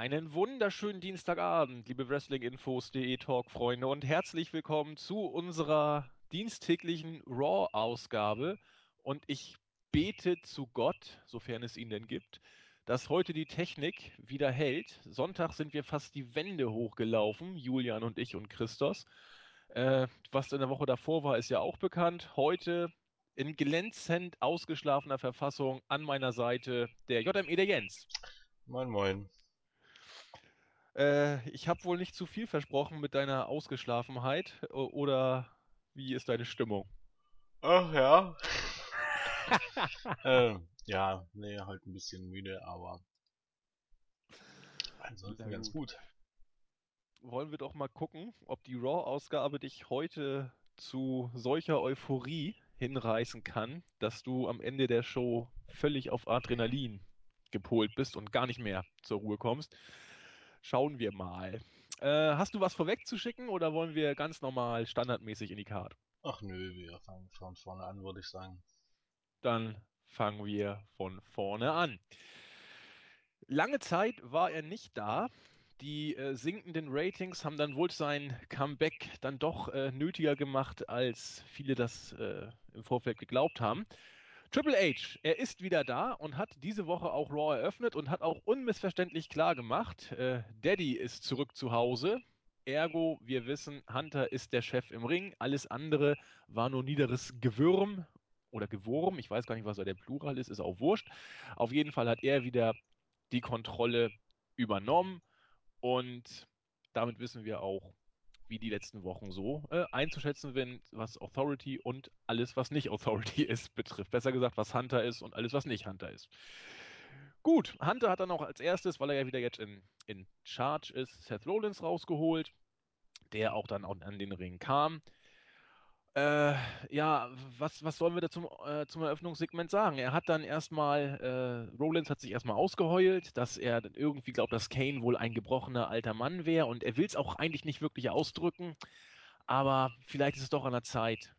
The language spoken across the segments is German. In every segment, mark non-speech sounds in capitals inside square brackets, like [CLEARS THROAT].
Einen wunderschönen Dienstagabend, liebe Wrestlinginfos.de Talk-Freunde und herzlich willkommen zu unserer diensttäglichen Raw-Ausgabe. Und ich bete zu Gott, sofern es ihn denn gibt, dass heute die Technik wieder hält. Sonntag sind wir fast die Wände hochgelaufen, Julian und ich und Christos. Äh, was in der Woche davor war, ist ja auch bekannt. Heute in glänzend ausgeschlafener Verfassung an meiner Seite der JME der Jens. Moin, moin. Äh, ich habe wohl nicht zu viel versprochen mit deiner Ausgeschlafenheit. O- Oder wie ist deine Stimmung? Ach ja. [LAUGHS] ähm, ja, nee, halt ein bisschen müde, aber ansonsten ganz gut. Wollen wir doch mal gucken, ob die Raw-Ausgabe dich heute zu solcher Euphorie hinreißen kann, dass du am Ende der Show völlig auf Adrenalin gepolt bist und gar nicht mehr zur Ruhe kommst. Schauen wir mal. Äh, hast du was vorwegzuschicken oder wollen wir ganz normal standardmäßig in die Card? Ach nö, wir fangen von vorne an, würde ich sagen. Dann fangen wir von vorne an. Lange Zeit war er nicht da. Die äh, sinkenden Ratings haben dann wohl sein Comeback dann doch äh, nötiger gemacht, als viele das äh, im Vorfeld geglaubt haben. Triple H, er ist wieder da und hat diese Woche auch Raw eröffnet und hat auch unmissverständlich klar gemacht, äh, Daddy ist zurück zu Hause. Ergo, wir wissen, Hunter ist der Chef im Ring. Alles andere war nur niederes Gewürm oder Gewurm. Ich weiß gar nicht, was da der Plural ist, ist auch wurscht. Auf jeden Fall hat er wieder die Kontrolle übernommen und damit wissen wir auch, wie die letzten Wochen so äh, einzuschätzen sind, was Authority und alles, was nicht Authority [LAUGHS] ist, betrifft. Besser gesagt, was Hunter ist und alles, was nicht Hunter ist. Gut, Hunter hat dann auch als erstes, weil er ja wieder jetzt in, in Charge ist, Seth Rollins rausgeholt, der auch dann auch an den Ring kam. Äh, ja, was, was sollen wir da zum, äh, zum Eröffnungssegment sagen? Er hat dann erstmal, äh, Rollins hat sich erstmal ausgeheult, dass er dann irgendwie glaubt, dass Kane wohl ein gebrochener alter Mann wäre und er will es auch eigentlich nicht wirklich ausdrücken, aber vielleicht ist es doch an der Zeit,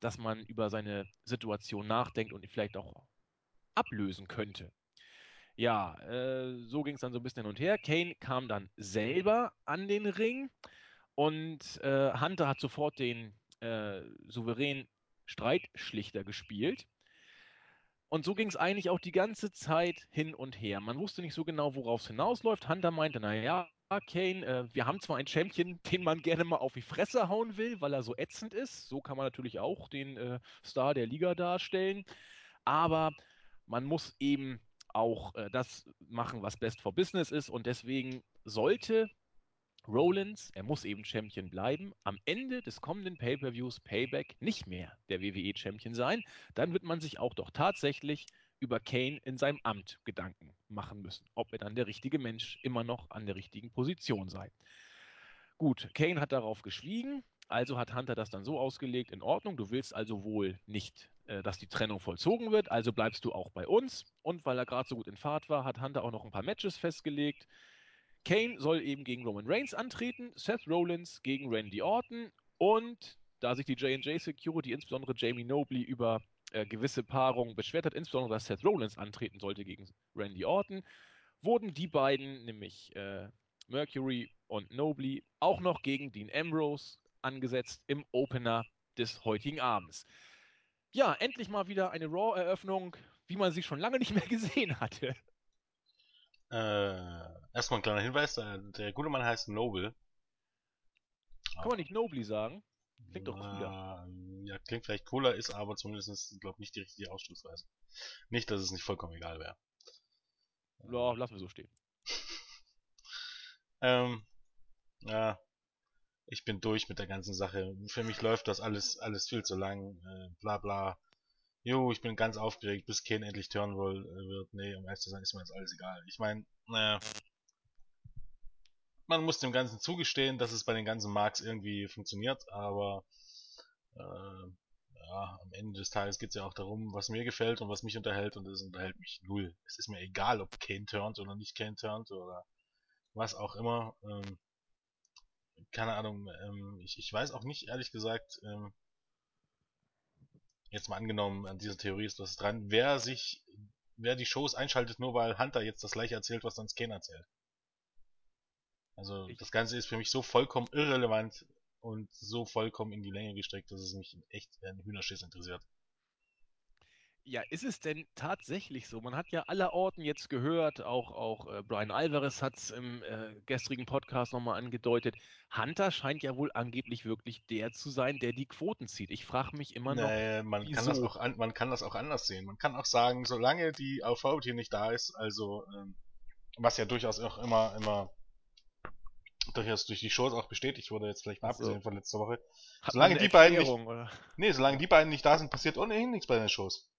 dass man über seine Situation nachdenkt und ihn vielleicht auch ablösen könnte. Ja, äh, so ging es dann so ein bisschen hin und her. Kane kam dann selber an den Ring und äh, Hunter hat sofort den äh, souveränen Streitschlichter gespielt. Und so ging es eigentlich auch die ganze Zeit hin und her. Man wusste nicht so genau, worauf es hinausläuft. Hunter meinte, naja, Kane, äh, wir haben zwar einen Champion, [LAUGHS] den man gerne mal auf die Fresse hauen will, weil er so ätzend ist. So kann man natürlich auch den äh, Star der Liga darstellen. Aber man muss eben auch äh, das machen, was best for business ist. Und deswegen sollte Rollins, er muss eben Champion bleiben, am Ende des kommenden Pay-per-Views Payback nicht mehr der WWE-Champion sein. Dann wird man sich auch doch tatsächlich über Kane in seinem Amt Gedanken machen müssen, ob er dann der richtige Mensch immer noch an der richtigen Position sei. Gut, Kane hat darauf geschwiegen, also hat Hunter das dann so ausgelegt, in Ordnung, du willst also wohl nicht, äh, dass die Trennung vollzogen wird, also bleibst du auch bei uns. Und weil er gerade so gut in Fahrt war, hat Hunter auch noch ein paar Matches festgelegt. Kane soll eben gegen Roman Reigns antreten, Seth Rollins gegen Randy Orton und da sich die J&J Security, insbesondere Jamie Nobley, über äh, gewisse Paarungen beschwert hat, insbesondere dass Seth Rollins antreten sollte gegen Randy Orton, wurden die beiden, nämlich äh, Mercury und Nobley, auch noch gegen Dean Ambrose angesetzt im Opener des heutigen Abends. Ja, endlich mal wieder eine Raw-Eröffnung, wie man sie schon lange nicht mehr [LAUGHS] gesehen hatte. Äh, erstmal ein kleiner Hinweis, der, der gute Mann heißt Noble. Kann man nicht Nobley sagen? Klingt doch cooler. Ja, klingt vielleicht cooler, ist aber zumindest, glaube ich, nicht die richtige Ausdrucksweise. Nicht, dass es nicht vollkommen egal wäre. Ja, lassen wir so stehen. [LAUGHS] Ähm, ja, ich bin durch mit der ganzen Sache. Für mich läuft das alles, alles viel zu lang. Äh, bla bla. Jo, ich bin ganz aufgeregt, bis Kane endlich turnen will, äh, wird. Nee, um ehrlich zu sein, ist mir jetzt alles egal. Ich meine, naja, man muss dem Ganzen zugestehen, dass es bei den ganzen Marks irgendwie funktioniert, aber äh, ja, am Ende des Tages geht es ja auch darum, was mir gefällt und was mich unterhält und das unterhält mich null. Es ist mir egal, ob Kane turnt oder nicht Kane turnt oder was auch immer. Ähm, keine Ahnung, ähm, ich, ich weiß auch nicht, ehrlich gesagt, ähm, jetzt mal angenommen, an dieser Theorie ist was dran, wer sich, wer die Shows einschaltet, nur weil Hunter jetzt das gleiche erzählt, was sonst Kane erzählt. Also Ich- das Ganze ist für mich so vollkommen irrelevant und so vollkommen in die Länge gestreckt, dass es mich echt ein Hühnerschiss interessiert. Ja, ist es denn tatsächlich so? Man hat ja allerorten jetzt gehört, auch, auch äh, Brian Alvarez hat es im äh, gestrigen Podcast nochmal angedeutet. Hunter scheint ja wohl angeblich wirklich der zu sein, der die Quoten zieht. Ich frage mich immer noch, Nee, man kann das wieso? auch an, man kann das auch anders sehen. Man kann auch sagen, solange die Authority nicht da ist, also ähm, was ja durchaus auch immer immer durchaus durch die Shows auch bestätigt wurde, jetzt vielleicht mal Ach so. abgesehen von letzter Woche. solange die beiden nicht- oder? Nee, solange die beiden nicht da sind, passiert ohnehin nichts bei den Shows.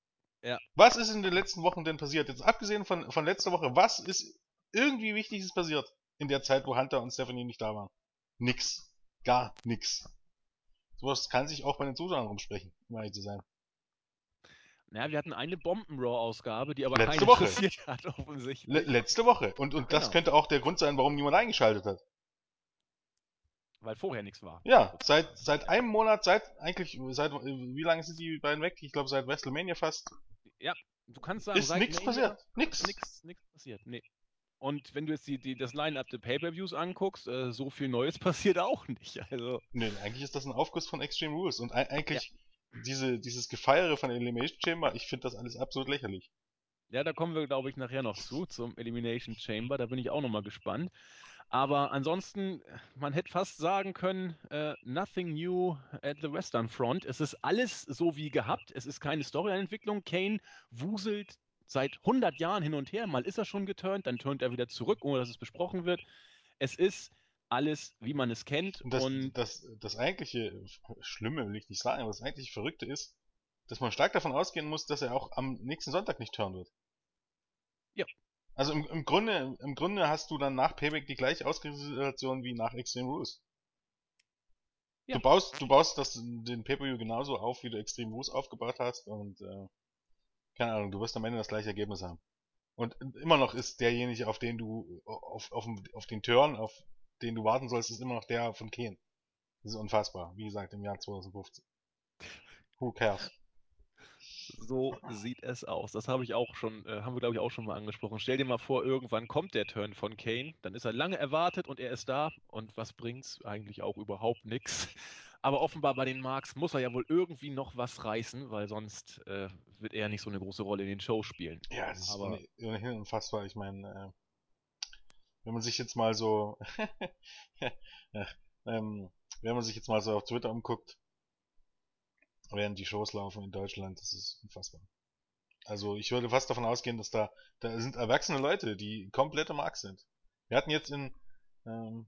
Ja. Was ist in den letzten Wochen denn passiert? Jetzt abgesehen von, von letzter Woche, was ist irgendwie Wichtiges passiert in der Zeit, wo Hunter und Stephanie nicht da waren? Nix. Gar nix. Sowas kann sich auch bei den Zuschauern rumsprechen, um ehrlich zu sein. Naja, wir hatten eine Bomben-Raw-Ausgabe, die aber Letzte keinen Woche. interessiert hat, offensichtlich. Le letzte Woche. Und, und das Genau. könnte auch der Grund sein, warum niemand eingeschaltet hat. weil vorher nichts war. Ja, seit, seit einem Monat, seit eigentlich, seit, äh, wie lange sind die beiden weg? Ich glaube seit WrestleMania fast. Du kannst sagen, Ist seit nichts passiert. Nix. Nix, nix passiert, nee. Und wenn du jetzt die, die, das Line-Up der Pay-Per-Views anguckst, äh, so viel Neues [LAUGHS] passiert auch nicht. Also, Nee, eigentlich ist das ein Aufguss von Extreme Rules. Und ei- eigentlich diese, dieses Gefeiere von Elimination Chamber, ich finde das alles absolut lächerlich. ja, da kommen wir, glaube ich, nachher noch zu, zum Elimination Chamber. Da bin ich auch nochmal gespannt. Aber ansonsten, man hätte fast sagen können, äh, nothing new at the Western Front. Es ist alles so wie gehabt. Es ist keine Storyline-Entwicklung. Kane wuselt seit 100 Jahren hin und her. Mal ist er schon geturnt, dann turnt er wieder zurück, ohne dass es besprochen wird. Es ist alles, wie man es kennt. Und das, und das, das eigentliche Schlimme will ich nicht sagen, aber das eigentliche Verrückte ist, dass man stark davon ausgehen muss, dass er auch am nächsten Sonntag nicht turnen wird. Ja. Also im, im Grunde, im Grunde hast du dann nach Payback die gleiche Ausgangssituation wie nach Extreme Rules. Ja. Du baust, du baust das, den Pay-Per-View genauso auf, wie du Extreme Rules aufgebaut hast und äh, keine Ahnung, du wirst am Ende das gleiche Ergebnis haben. Und immer noch ist derjenige, auf den du, auf, auf, auf den Turn, auf den du warten sollst, ist immer noch der von Kane. Das ist unfassbar. Wie gesagt, im Jahr 2015. Who cares? So sieht es aus. Das habe ich auch schon, äh, haben wir glaube ich auch schon mal angesprochen. Stell dir mal vor, irgendwann kommt der Turn von Kane, dann ist er lange erwartet und er ist da und was bringt's? Eigentlich auch überhaupt nichts. Aber offenbar bei den Marks muss er ja wohl irgendwie noch was reißen, weil sonst äh, wird er nicht so eine große Rolle in den Shows spielen. Ja, das ist Aber- ohne- ohnehin unfassbar. Ich meine, äh, wenn man sich jetzt mal so, [LAUGHS] ja, ähm, wenn man sich jetzt mal so auf Twitter umguckt, während die Shows laufen in Deutschland, das ist unfassbar. Also ich würde fast davon ausgehen, dass da, da sind erwachsene Leute, die komplette Mark sind. Wir hatten jetzt in, ähm,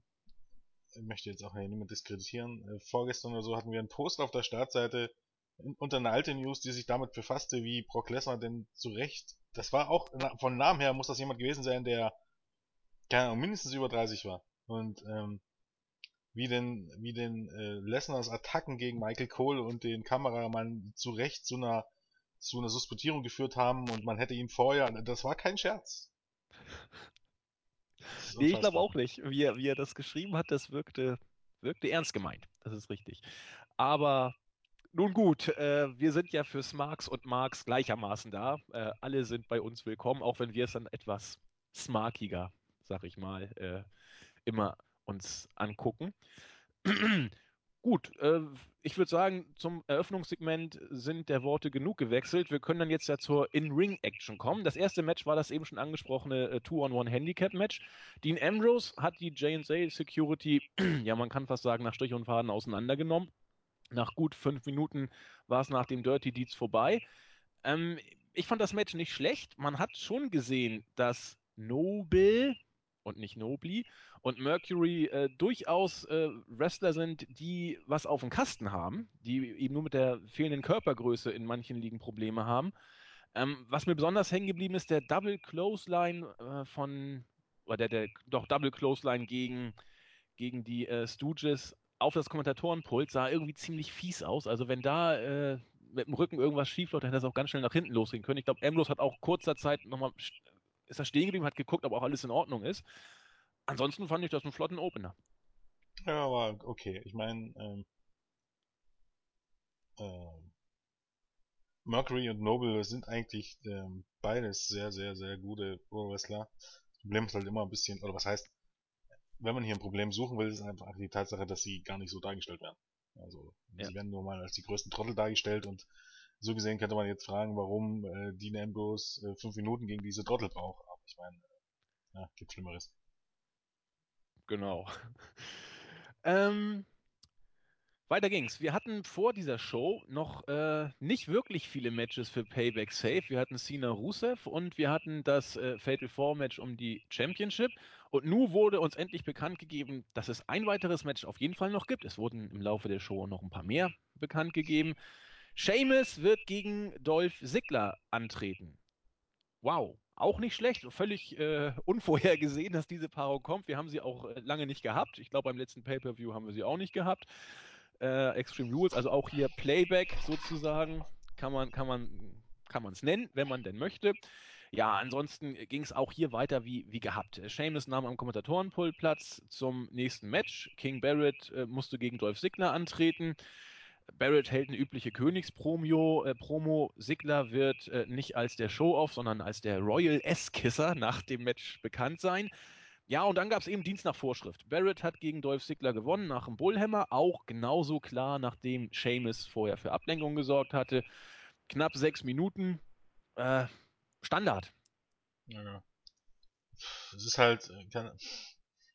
ich möchte jetzt auch hier niemand diskreditieren, äh, vorgestern oder so hatten wir einen Post auf der Startseite in, unter eine alte News, die sich damit befasste, wie Brock Lesnar denn zu Recht, das war auch, na, von Namen her muss das jemand gewesen sein, der, keine Ahnung, mindestens über 30 war. Und, ähm, wie denn, wie denn äh, Lesners Attacken gegen Michael Cole und den Kameramann zu Recht zu einer, zu einer Suspendierung geführt haben und man hätte ihn vorher, das war kein Scherz. Nee, ich glaube auch nicht. Wie er, wie er das geschrieben hat, das wirkte, wirkte ernst gemeint. Das ist richtig. Aber nun gut, äh, wir sind ja für Smarks und Marks gleichermaßen da. Äh, alle sind bei uns willkommen, auch wenn wir es dann etwas smarkiger, sag ich mal, äh, immer uns angucken. [CLEARS THROAT] Gut, äh, ich würde sagen, zum Eröffnungssegment sind der Worte genug gewechselt. Wir können dann jetzt ja zur In-Ring-Action kommen. Das erste Match war das eben schon angesprochene äh, Two-on-One-Handicap-Match. Dean Ambrose hat die J&J Security, [CLEARS THROAT] ja, man kann fast sagen, nach Strich und Faden auseinandergenommen. Nach gut fünf Minuten war es nach dem Dirty Deeds vorbei. Ähm, ich fand das Match nicht schlecht. Man hat schon gesehen, dass Noble und nicht Nobly und Mercury äh, durchaus äh, Wrestler sind, die was auf dem Kasten haben, die eben nur mit der fehlenden Körpergröße in manchen Ligen Probleme haben. Ähm, was mir besonders hängen geblieben ist, der Double Clothesline äh, von, oder der, der doch Double Clothesline gegen, gegen die äh, Stooges auf das Kommentatorenpult sah irgendwie ziemlich fies aus. Also wenn da äh, mit dem Rücken irgendwas schief läuft, dann hätte das auch ganz schnell nach hinten losgehen können. Ich glaube, Ambrose hat auch kurzer Zeit nochmal, ist er stehen geblieben, hat geguckt, ob auch alles in Ordnung ist. Ansonsten fand ich das einen flotten Opener. Ja, aber okay. Ich meine, ähm, ähm, Mercury und Noble sind eigentlich ähm, beides sehr, sehr, sehr gute Pro-Wrestler. Das Problem ist halt immer ein bisschen, oder was heißt, wenn man hier ein Problem suchen will, ist einfach die Tatsache, dass sie gar nicht so dargestellt werden. Also, ja. sie werden nur mal als die größten Trottel dargestellt und so gesehen könnte man jetzt fragen, warum äh, Dean Ambrose äh, fünf Minuten gegen diese Trottel braucht. Aber ich meine, äh, ja, gibt Schlimmeres. Genau. [LAUGHS] ähm, weiter ging's. Wir hatten vor dieser Show noch äh, nicht wirklich viele Matches für Payback Safe. Wir hatten Cena Rusev und wir hatten das äh, Fatal 4 Match um die Championship. Und nun wurde uns endlich bekannt gegeben, dass es ein weiteres Match auf jeden Fall noch gibt. Es wurden im Laufe der Show noch ein paar mehr bekannt gegeben. Seamus wird gegen Dolph Ziggler antreten. Wow, auch nicht schlecht, völlig äh, unvorhergesehen, dass diese Paarung kommt. Wir haben sie auch äh, lange nicht gehabt. Ich glaube, beim letzten Pay-Per-View haben wir sie auch nicht gehabt äh, Extreme Rules, also auch hier Playback sozusagen, kann man kann man kann man es nennen, wenn man denn möchte. Ja, ansonsten ging es auch hier weiter wie, wie gehabt. Seamus nahm am Kommentatorenpult Platz zum nächsten Match. King Barrett äh, musste gegen Dolph Ziggler antreten. Barrett hält eine übliche Königspromo. Äh, Promo. Ziggler wird äh, nicht als der Show-Off, sondern als der Royal S-Kisser nach dem Match bekannt sein. Ja, und dann gab es eben Dienst nach Vorschrift. Barrett hat gegen Dolph Ziggler gewonnen nach dem Bullhammer, auch genauso klar, nachdem Seamus vorher für Ablenkung gesorgt hatte. Knapp sechs Minuten. Äh, Standard. Ja. Es ist halt, äh, kann,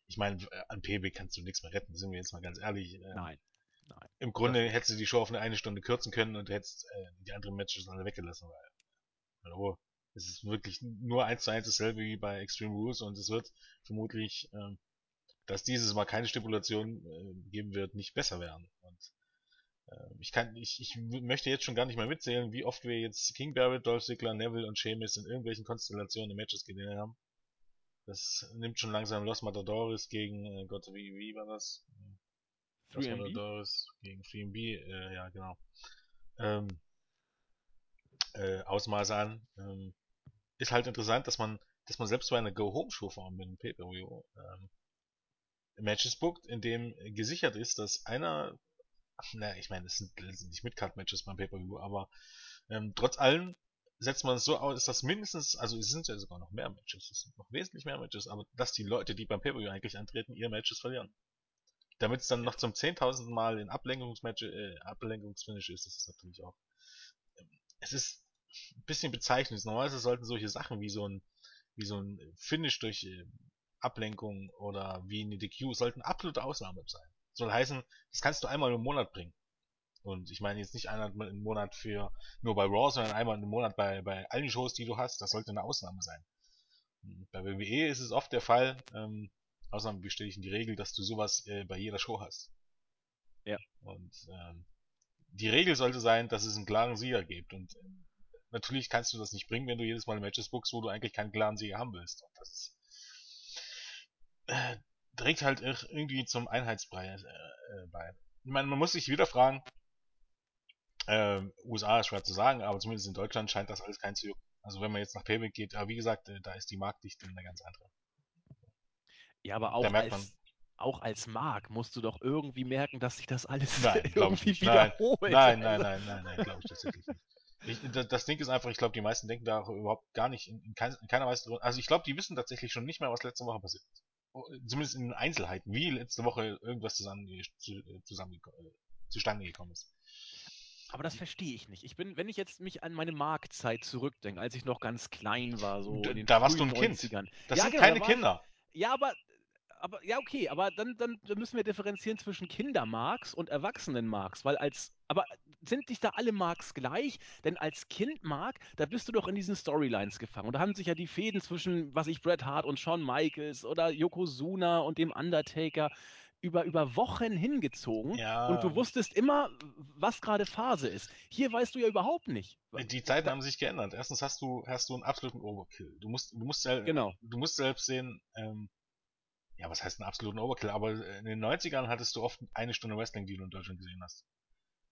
ich meine, an PB kannst du nichts mehr retten, sind wir jetzt mal ganz ehrlich. Äh, nein. Nein. Im Grunde hättest du die Show auf eine, eine Stunde kürzen können und hättest äh, die anderen Matches alle weggelassen, weil, hallo, es ist wirklich nur eins zu eins dasselbe wie bei Extreme Rules und es wird vermutlich, ähm, dass dieses Mal keine Stipulation äh, geben wird, nicht besser werden. Und äh, ich kann, ich, ich möchte jetzt schon gar nicht mehr mitzählen, wie oft wir jetzt King Barrett, Dolph Ziggler, Neville und Sheamus in irgendwelchen Konstellationen in Matches gesehen haben. Das nimmt schon langsam Los Matadores gegen, äh, Gott, wie, wie war das? Los Matadores gegen 3MB, äh, ja, genau. Ähm, äh, Ausmaße an. Ähm, ist halt interessant, dass man, dass man selbst bei einer Go-Home-Show-Form mit einem Pay-Per-View ähm, Matches bookt, in dem gesichert ist, dass einer, naja, ich meine, es sind, sind nicht Midcard-Matches beim Pay-Per-View, aber ähm, trotz allem setzt man es so aus, dass mindestens, also es sind ja sogar noch mehr Matches, es sind noch wesentlich mehr Matches, aber dass die Leute, die beim Pay-Per-View eigentlich antreten, ihre Matches verlieren. Damit es dann noch zum zehntausendsten Mal in Ablenkungsmatch, äh, Ablenkungsfinish ist, das ist natürlich auch. Ähm, es ist ein bisschen bezeichnend. Normalerweise sollten solche Sachen wie so ein, wie so ein Finish durch äh, Ablenkung oder wie eine DQ sollten absolute Ausnahme sein. Soll heißen, das kannst du einmal im Monat bringen. Und ich meine jetzt nicht einmal im Monat für nur bei Raw, sondern einmal im Monat bei, bei allen Shows, die du hast. Das sollte eine Ausnahme sein. Bei WWE ist es oft der Fall, ähm, Ausnahme bestätigen die Regel, dass du sowas äh, bei jeder Show hast. Ja. Und ähm, die Regel sollte sein, dass es einen klaren Sieger gibt. Und ähm, natürlich kannst du das nicht bringen, wenn du jedes Mal Matches bookst, wo du eigentlich keinen klaren Sieger haben willst. Und das ist, äh, trägt halt irgendwie zum Einheitsbrei äh, äh, bei. Ich meine, man muss sich wieder fragen, äh, USA ist schwer zu sagen, aber zumindest in Deutschland scheint das alles kein zu jucken. Also wenn man jetzt nach Payback geht, aber wie gesagt, äh, da ist die Marktdichte eine ganz andere. Ja, aber auch als, auch als Mark musst du doch irgendwie merken, dass sich das alles nein, [LAUGHS] irgendwie wiederholt. Nein, nein, nein, nein, nein, nein glaube ich tatsächlich nicht. Ich, das Ding ist einfach, ich glaube, die meisten denken da überhaupt gar nicht in, in, kein, in keiner Weise. Also ich glaube, die wissen tatsächlich schon nicht mehr, was letzte Woche passiert ist. Oh, zumindest in Einzelheiten, wie letzte Woche irgendwas zusammen, zusammen, zustande gekommen ist. Aber das verstehe ich nicht. Ich bin, wenn ich jetzt mich an meine Marktzeit zurückdenke, als ich noch ganz klein war, so in den Da warst du ein 90ern. Kind. Das ja, sind genau, keine Kinder. Ich, ja, aber aber ja, okay, aber dann, dann, müssen wir differenzieren zwischen Kindermarks und Erwachsenenmarks, weil als, aber sind nicht da alle Marks gleich? Denn als Kind Mark, da bist du doch in diesen Storylines gefangen. Und da haben sich ja die Fäden zwischen, was ich, Bret Hart und Shawn Michaels oder Yokozuna und dem Undertaker über, über Wochen hingezogen ja. und du wusstest immer, was gerade Phase ist. Hier weißt du ja überhaupt nicht. Die Zeiten haben sich geändert. Erstens hast du, hast du einen absoluten Overkill. Du musst, du musst, genau. du musst selbst sehen, ähm, ja, was heißt einen absoluten Overkill, aber in den 90ern hattest du oft eine Stunde Wrestling, die du in Deutschland gesehen hast.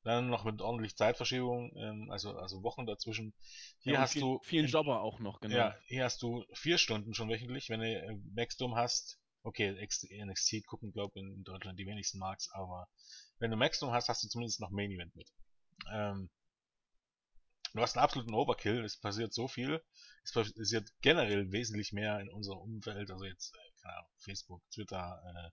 Dann noch mit ordentlich Zeitverschiebung, ähm, also, also Wochen dazwischen. Hier ja, hast viel, du. Vielen in, Jobber auch noch, genau. Ja, hier hast du vier Stunden schon wöchentlich, wenn du äh, Maxdom hast. Okay, NXT gucken, glaube ich, in Deutschland die wenigsten Marks, aber wenn du Maxdom hast, hast du zumindest noch Main Event mit. Ähm, du hast einen absoluten Overkill, es passiert so viel, es passiert generell wesentlich mehr in unserem Umfeld, also jetzt äh, keine Ahnung, Facebook, Twitter, äh,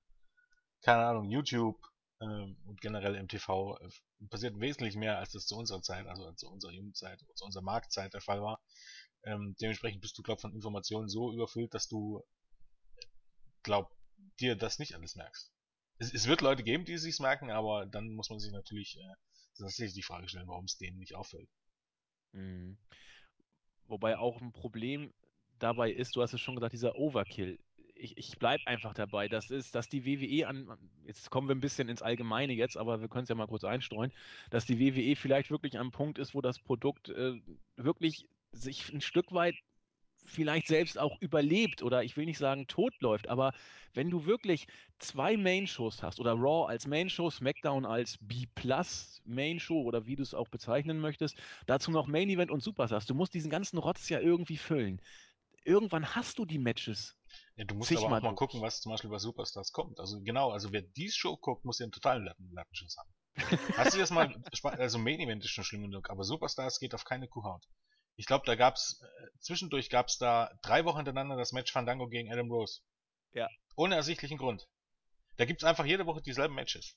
keine Ahnung, YouTube äh, und generell im TV äh, passiert wesentlich mehr, als das zu unserer Zeit, also zu unserer Jugendzeit, zu unserer Marktzeit der Fall war. Ähm, dementsprechend bist du, glaub von Informationen so überfüllt, dass du, glaub, dir das nicht alles merkst. Es, es wird Leute geben, die es sich merken, aber dann muss man sich natürlich äh, tatsächlich die Frage stellen, warum es denen nicht auffällt. Mhm. Wobei auch ein Problem dabei ist, du hast es schon gesagt, dieser Overkill. Ich, ich bleibe einfach dabei. Das ist, dass die WWE an, jetzt kommen wir ein bisschen ins Allgemeine jetzt, aber wir können es ja mal kurz einstreuen, dass die WWE vielleicht wirklich am Punkt ist, wo das Produkt äh, wirklich sich ein Stück weit vielleicht selbst auch überlebt oder ich will nicht sagen totläuft, aber wenn du wirklich zwei Main-Shows hast oder Raw als Main-Show, SmackDown als B-Plus Main-Show oder wie du es auch bezeichnen möchtest, dazu noch Main-Event und Superstars, du musst diesen ganzen Rotz ja irgendwie füllen. Irgendwann hast du die Matches. Ja, du musst aber auch mal gucken, was zum Beispiel bei Superstars kommt. Also genau, also wer die Show guckt, muss ja einen totalen Latten Lattenschuss haben. Hast du das mal, [LAUGHS] also Main Event ist schon schlimm genug, aber Superstars geht auf keine Kuhhaut. Ich glaube, da gab's, äh, zwischendurch gab's da drei Wochen hintereinander das Match Fandango gegen Adam Rose. Ja. Ohne ersichtlichen Grund. Da gibt's einfach jede Woche dieselben Matches.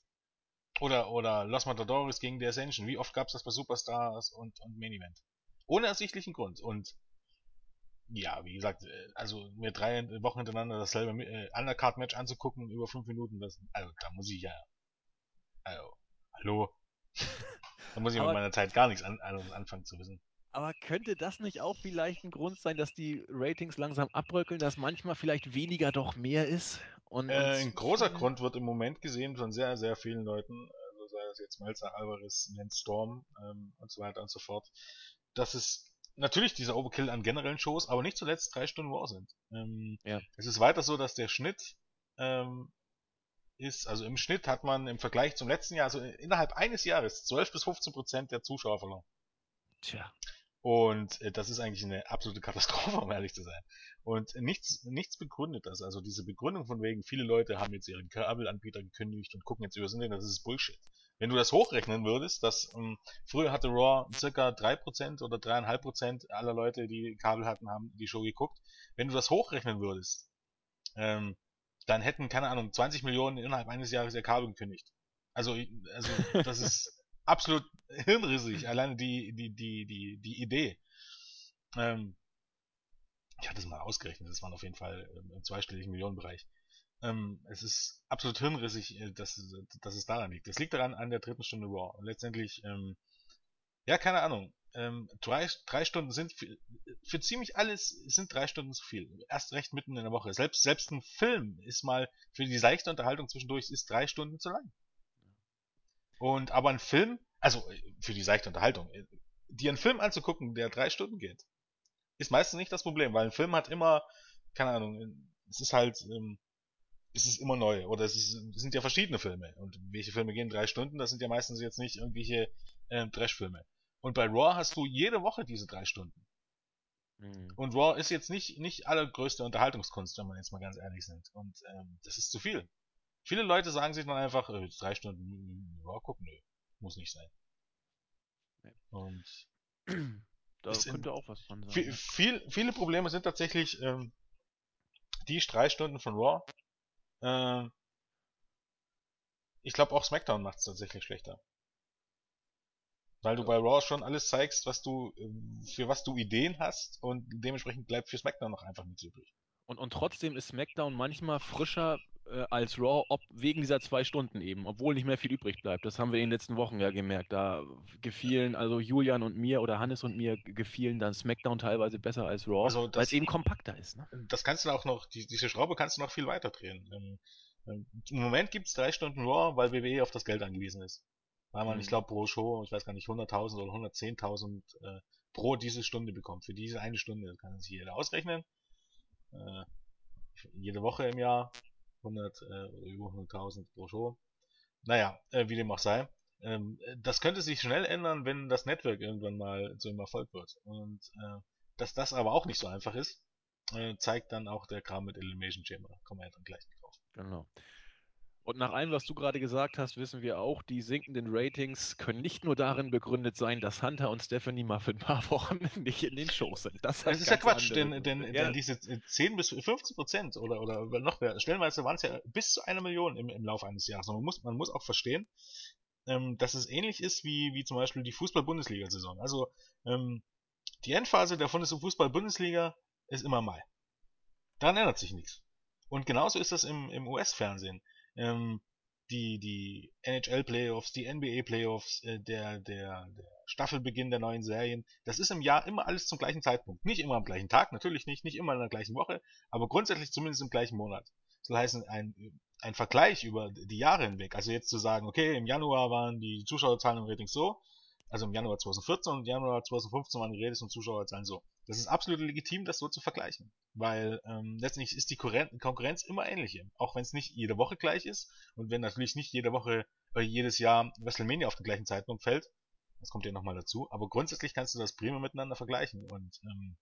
Oder, oder Los Matadores gegen The Ascension. Wie oft gab's das bei Superstars und, und Main Event? Ohne ersichtlichen Grund. Und, ja, wie gesagt, äh, also mir drei Wochen hintereinander dasselbe äh, Undercard-Match anzugucken über fünf Minuten, das, also da muss ich ja, also, hallo? [LAUGHS] da muss ich mit meiner Zeit gar nichts an, an, anfangen zu wissen. Aber könnte das nicht auch vielleicht ein Grund sein, dass die Ratings langsam abbröckeln, dass manchmal vielleicht weniger doch mehr ist? Und, äh, ein großer. Grund wird im Moment gesehen von sehr, sehr vielen Leuten, also sei das jetzt Melzer, Alvarez, Nance Storm ähm, und so weiter und so fort, dass es natürlich dieser Overkill an generellen Shows, aber nicht zuletzt drei Stunden War sind. Ähm, ja. Es ist weiter so, dass der Schnitt ähm, ist, also im Schnitt hat man im Vergleich zum letzten Jahr, also innerhalb eines Jahres, 12 bis 15 Prozent der Zuschauer verloren. Tja. Und äh, das ist eigentlich eine absolute Katastrophe, um ehrlich zu sein. Und nichts, nichts begründet das. Also diese Begründung von wegen, viele Leute haben jetzt ihren Kabelanbieter gekündigt und gucken jetzt übers Internet, das ist Bullshit. Wenn du das hochrechnen würdest, dass ähm, früher hatte Raw circa 3% oder 3,5% aller Leute, die Kabel hatten, haben die Show geguckt. Wenn du das hochrechnen würdest, ähm, dann hätten, keine Ahnung, 20 Millionen innerhalb eines Jahres ihr Kabel gekündigt. Also, also das ist absolut [LAUGHS] hirnrissig, alleine die, die, die, die, die Idee. Ähm, ich hatte es mal ausgerechnet, das waren auf jeden Fall im zweistelligen Millionenbereich. Ähm, es ist absolut hirnrissig, äh, dass, dass es daran liegt. Es liegt daran an der dritten Stunde Raw. Und letztendlich, ähm, ja, keine Ahnung. Ähm, drei, drei Stunden sind für, für ziemlich alles sind drei Stunden zu viel. Erst recht mitten in der Woche. Selbst, selbst ein Film ist mal für die leichte Unterhaltung zwischendurch ist drei Stunden zu lang. Und aber ein Film, also äh, für die seichte Unterhaltung, äh, dir einen Film anzugucken, der drei Stunden geht, ist meistens nicht das Problem, weil ein Film hat immer, keine Ahnung, äh, es ist halt, ähm, es ist immer neu oder es, ist, es sind ja verschiedene Filme und welche Filme gehen drei Stunden, das sind ja meistens jetzt nicht irgendwelche äh, Trash-Filme. Und bei Raw hast du jede Woche diese drei Stunden. Mhm. Und Raw ist jetzt nicht nicht allergrößte Unterhaltungskunst, wenn man jetzt mal ganz ehrlich sind. Und ähm, das ist zu viel. Viele Leute sagen sich dann einfach, äh, drei Stunden Raw gucken, nö, muss nicht sein. Nee. Und da könnte auch was dran sein. Viel, viel, viele Probleme sind tatsächlich ähm, die drei Stunden von Raw. Äh, ich glaube auch SmackDown macht es tatsächlich schlechter. Weil du bei Raw schon alles zeigst, was du, ähm, für was du Ideen hast und dementsprechend bleibt für SmackDown noch einfach nichts übrig. Und, und trotzdem ist SmackDown manchmal frischer äh, als Raw, ob, wegen dieser zwei Stunden eben, obwohl nicht mehr viel übrig bleibt. Das haben wir in den letzten Wochen ja gemerkt. Da gefielen, also Julian und mir oder Hannes und mir gefielen dann SmackDown teilweise besser als Raw, also weil es eben kompakter ist. Ne? Das kannst du auch noch, die, diese Schraube kannst du noch viel weiter drehen. Ähm, ähm, Im Moment gibt es drei Stunden Raw, weil WWE auf das Geld angewiesen ist. Weil man, mhm. ich glaube, pro Show, ich weiß gar nicht, 100.000 oder 110.000 äh, pro diese Stunde bekommt. Für diese eine Stunde, kann sich jeder ausrechnen. Äh, jede Woche im Jahr 100 äh, oder über 100.000 pro Show. Naja, äh, wie dem auch sei. Ähm, das könnte sich schnell ändern, wenn das Network irgendwann mal zu einem Erfolg wird. Und äh, dass das aber auch nicht so einfach ist, äh, zeigt dann auch der Kram mit Elimination Chamber. Kommen wir ja dann gleich drauf. Genau. Und nach allem, was du gerade gesagt hast, wissen wir auch, die sinkenden Ratings können nicht nur darin begründet sein, dass Hunter und Stephanie mal für ein paar Wochen [LAUGHS] nicht in den Shows sind. Das, das ist ja Quatsch, denn, denn, ja. denn, diese 10 bis 15 Prozent oder, oder noch mehr, stellenweise waren es ja bis zu einer Million im, im Laufe eines Jahres. man muss, man muss auch verstehen, ähm, dass es ähnlich ist wie, wie zum Beispiel die Fußball-Bundesliga-Saison. Also ähm, die Endphase der Fußball-Bundesliga ist immer Mai. Daran ändert sich nichts. Und genauso ist das im, im US-Fernsehen. Ähm, die, die NHL-Playoffs, die NBA-Playoffs, äh, der, der, der Staffelbeginn der neuen Serien, das ist im Jahr immer alles zum gleichen Zeitpunkt. Nicht immer am gleichen Tag, natürlich nicht, nicht immer in der gleichen Woche, aber grundsätzlich zumindest im gleichen Monat. Das soll heißen, ein, ein Vergleich über die Jahre hinweg, also jetzt zu sagen, okay, im Januar waren die Zuschauerzahlen im Rating so, also im Januar 2014 und Januar 2015 waren die Redes und Zuschauerzahlen so. Das ist absolut legitim, das so zu vergleichen. Weil ähm, letztendlich ist die Konkurrenz immer ähnliche. Auch wenn es nicht jede Woche gleich ist und wenn natürlich nicht jede Woche, äh, jedes Jahr WrestleMania auf den gleichen Zeitpunkt fällt. Das kommt ja nochmal dazu. Aber grundsätzlich kannst du das prima miteinander vergleichen. Und ähm,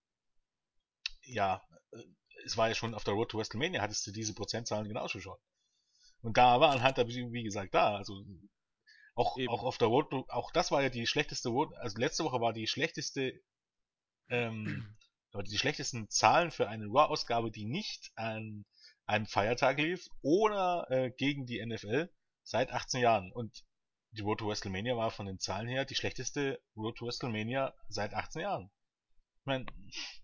ja, äh, es war ja schon auf der Road to WrestleMania, hattest du diese Prozentzahlen genauso schon. Und da war ein Hunter, wie gesagt, da. Also auch, auch auf der Road, auch das war ja die schlechteste Road, also letzte Woche war die schlechteste, ähm, die schlechtesten Zahlen für eine Raw-Ausgabe, die nicht an einem Feiertag lief oder äh, gegen die NFL seit 18 Jahren. Und die Road to WrestleMania war von den Zahlen her die schlechteste Road to WrestleMania seit 18 Jahren. Ich meine,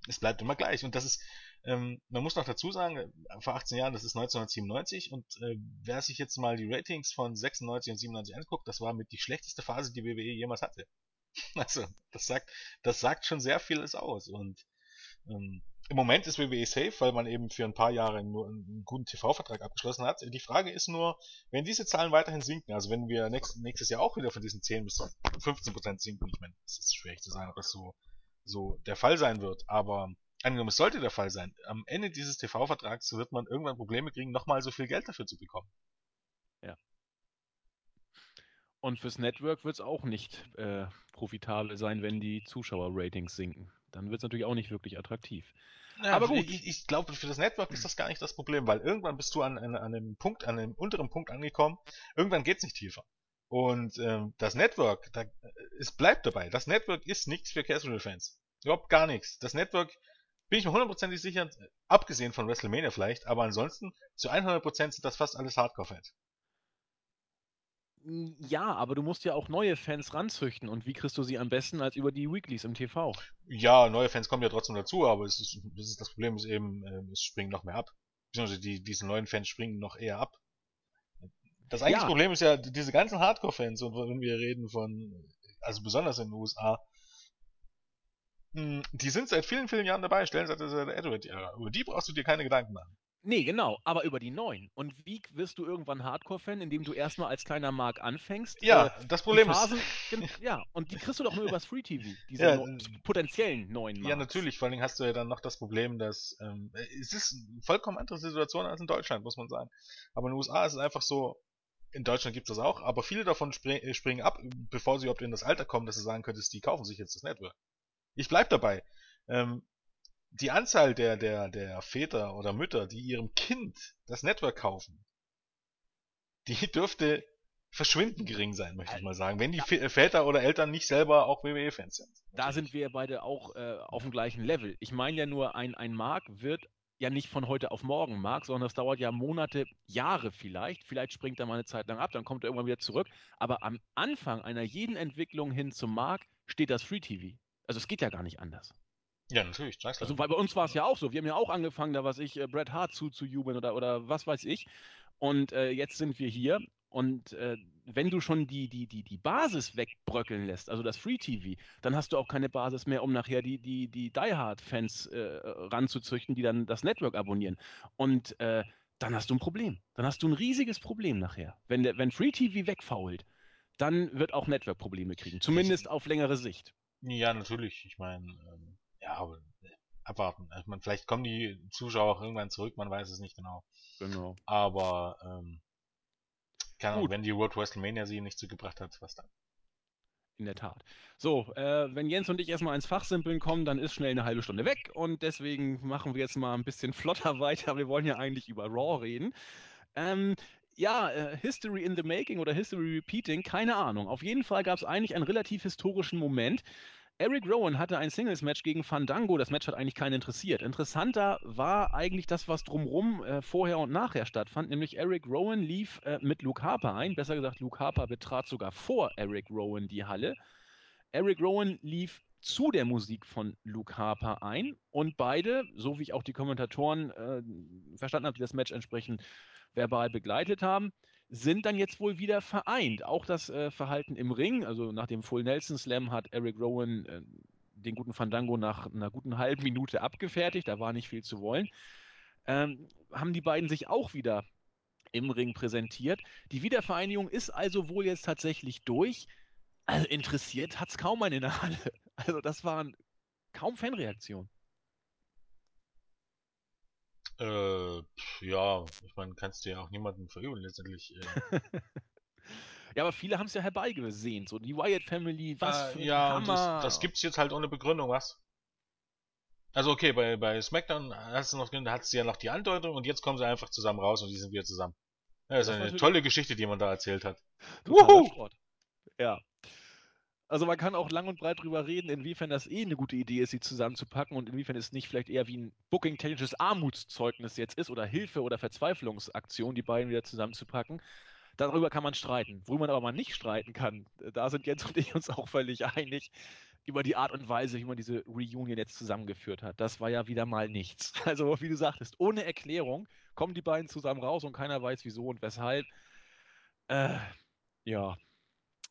es bleibt immer gleich. Und das ist, ähm, man muss noch dazu sagen, äh, vor 18 Jahren, das ist 1997 und äh, wer sich jetzt mal die Ratings von 96 und 97 anguckt, das war mit die schlechteste Phase, die WWE jemals hatte. [LAUGHS] Also, das sagt, das sagt schon sehr vieles aus und ähm, im Moment ist WWE safe, weil man eben für ein paar Jahre nur einen guten TV-Vertrag abgeschlossen hat. Die Frage ist nur, wenn diese Zahlen weiterhin sinken, also wenn wir nächst, nächstes Jahr auch wieder von diesen 10 bis 15 Prozent sinken, ich meine, es ist schwierig zu sagen, ob das so, so der Fall sein wird, aber angenommen, es sollte der Fall sein, am Ende dieses TV-Vertrags wird man irgendwann Probleme kriegen, nochmal so viel Geld dafür zu bekommen. Ja. Und fürs Network wird es auch nicht äh, profitabel sein, wenn die Zuschauerratings sinken. Dann wird es natürlich auch nicht wirklich attraktiv. Ja, aber gut. Ich, ich glaube, für das Network ist das gar nicht das Problem, weil irgendwann bist du an, an, an einem Punkt, an einem unteren Punkt angekommen. Irgendwann geht es nicht tiefer. Und ähm, das Network, da, es bleibt dabei. Das Network ist nichts für Casual-Fans. Überhaupt gar nichts. Das Network bin ich mir hundertprozentig sicher, abgesehen von WrestleMania vielleicht, aber ansonsten zu 100% sind das fast alles Hardcore-Fans. Ja, aber du musst ja auch neue Fans ranzüchten. Und wie kriegst du sie am besten als über die Weeklies im TV? Ja, neue Fans kommen ja trotzdem dazu, aber es ist, das, ist, das Problem ist eben, äh, es springen noch mehr ab. Beziehungsweise die, diese neuen Fans springen noch eher ab. Das eigentliche ja. Problem ist ja, diese ganzen Hardcore-Fans, und wenn wir reden von, also besonders in den USA, hm, die sind seit vielen, vielen Jahren dabei, stellen seit der Edward-Ära. Über die brauchst du dir keine Gedanken machen. Nee, genau, aber über die neuen. Und wie wirst du irgendwann Hardcore-Fan, indem du erstmal als kleiner Mark anfängst? Ja, äh, das Problem Phasen, ist. Ja, und die kriegst du doch nur übers Free TV, [LAUGHS] diese ja, no potenziellen neuen Marks. Ja, natürlich. Vor allem hast du ja dann noch das Problem, dass ähm, es ist eine vollkommen andere Situation als in Deutschland, muss man sagen. Aber in den USA ist es einfach so, in Deutschland gibt es das auch, aber viele davon spring, äh, springen ab, bevor sie überhaupt in das Alter kommen, dass sie sagen könntest, die kaufen sich jetzt das Network. Ich bleib dabei. Ähm, die Anzahl der, der, der Väter oder Mütter, die ihrem Kind das Network kaufen, die dürfte verschwinden gering sein, möchte ich mal sagen, wenn die ja. Väter oder Eltern nicht selber auch WWE-Fans sind. Da sind wir beide auch äh, auf dem gleichen Level. Ich meine ja nur, ein, ein Mark wird ja nicht von heute auf morgen Mark, sondern das dauert ja Monate, Jahre vielleicht. Vielleicht springt er mal eine Zeit lang ab, dann kommt er irgendwann wieder zurück. Aber am Anfang einer jeden Entwicklung hin zum Mark steht das Free TV. Also es geht ja gar nicht anders. Ja, natürlich. Also weil bei uns war es ja auch so. Wir haben ja auch angefangen, da was ich, äh, Bret Hart zuzujubeln oder, oder was weiß ich. Und äh, jetzt sind wir hier. Und äh, wenn du schon die, die, die, die Basis wegbröckeln lässt, also das Free TV, dann hast du auch keine Basis mehr, um nachher die, die, die Die Hard-Fans äh, ranzuzüchten, die dann das Network abonnieren. Und äh, dann hast du ein Problem. Dann hast du ein riesiges Problem nachher. Wenn, der, wenn Free TV wegfault, dann wird auch Network Probleme kriegen. Zumindest auf längere Sicht. Ja, natürlich. Ich meine, ähm, ja, aber äh, abwarten. Ich meine, vielleicht kommen die Zuschauer auch irgendwann zurück, man weiß es nicht genau. Genau. Aber, ähm, keine Ahnung, wenn die World WrestleMania sie nicht zugebracht hat, was dann? In der Tat. So, äh, wenn Jens und ich erstmal ins Fachsimpeln kommen, dann ist schnell eine halbe Stunde weg und deswegen machen wir jetzt mal ein bisschen [LAUGHS] flotter weiter. Wir wollen ja eigentlich über Raw reden. Ähm, ja, äh, History in the Making oder History Repeating, keine Ahnung. Auf jeden Fall gab es eigentlich einen relativ historischen Moment. Eric Rowan hatte ein Singles-Match gegen Fandango. Das Match hat eigentlich keinen interessiert. Interessanter war eigentlich das, was drumrum äh, vorher und nachher stattfand, nämlich Eric Rowan lief äh, mit Luke Harper ein. Besser gesagt, Luke Harper betrat sogar vor Eric Rowan die Halle. Eric Rowan lief zu der Musik von Luke Harper ein und beide, so wie ich auch die Kommentatoren äh, verstanden habe, die das Match entsprechend verbal begleitet haben, sind dann jetzt wohl wieder vereint. Auch das äh, Verhalten im Ring, also nach dem Full Nelson Slam hat Eric Rowan äh, den guten Fandango nach einer guten halben Minute abgefertigt, da war nicht viel zu wollen. Ähm, haben die beiden sich auch wieder im Ring präsentiert. Die Wiedervereinigung ist also wohl jetzt tatsächlich durch. Also interessiert hat es kaum einen in der Halle. Also das waren kaum Fanreaktionen. Äh, ja, ich meine, kannst du ja auch niemanden verübeln letztendlich. Äh. [LAUGHS] ja, aber viele haben es ja herbeigesehen. So die Wyatt Family, was äh, für ein ja, Hammer. Das, das gibt's jetzt halt ohne Begründung, was? Also okay, bei, bei SmackDown hast du noch, da hattest du ja noch die Andeutung und jetzt kommen sie einfach zusammen raus und die sind wieder zusammen. Ja, das ist eine tolle Geschichte, die man da erzählt hat. Ja. Also man kann auch lang und breit drüber reden, inwiefern das eh eine gute Idee ist, sie zusammenzupacken und inwiefern es nicht vielleicht eher wie ein booking-technisches Armutszeugnis jetzt ist oder Hilfe oder Verzweiflungsaktion, die beiden wieder zusammenzupacken. Darüber kann man streiten. Wo man aber mal nicht streiten kann, da sind Jens [LAUGHS] und ich uns auch völlig einig, über die Art und Weise, wie man diese Reunion jetzt zusammengeführt hat. Das war ja wieder mal nichts. [LAUGHS] Also, wie du sagtest, ohne Erklärung kommen die beiden zusammen raus und keiner weiß wieso und weshalb. Äh, ja,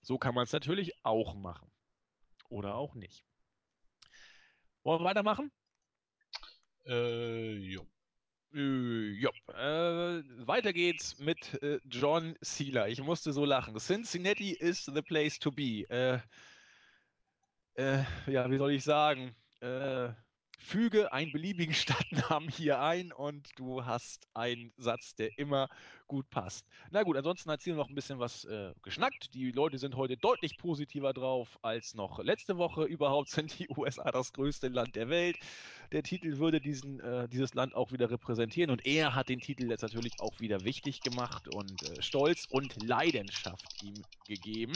so kann man es natürlich auch machen. Oder auch nicht. Wollen wir weitermachen? Äh, jo. Äh, jo. Äh, weiter geht's mit äh, John Cena. Ich musste so lachen. Cincinnati is the place to be. Äh, äh, ja, wie soll ich sagen? Füge einen beliebigen [LAUGHS] Stadtnamen hier ein und du hast einen Satz, der immer gut passt. Na gut, ansonsten hat Ziel noch ein bisschen was äh, geschnackt. Die Leute sind heute deutlich positiver drauf als noch letzte Woche. [LAUGHS] Überhaupt sind die USA das größte Land der Welt. Der Titel würde diesen, äh, dieses Land auch wieder repräsentieren und er hat den Titel jetzt natürlich auch wieder wichtig gemacht und äh, Stolz und Leidenschaft ihm gegeben.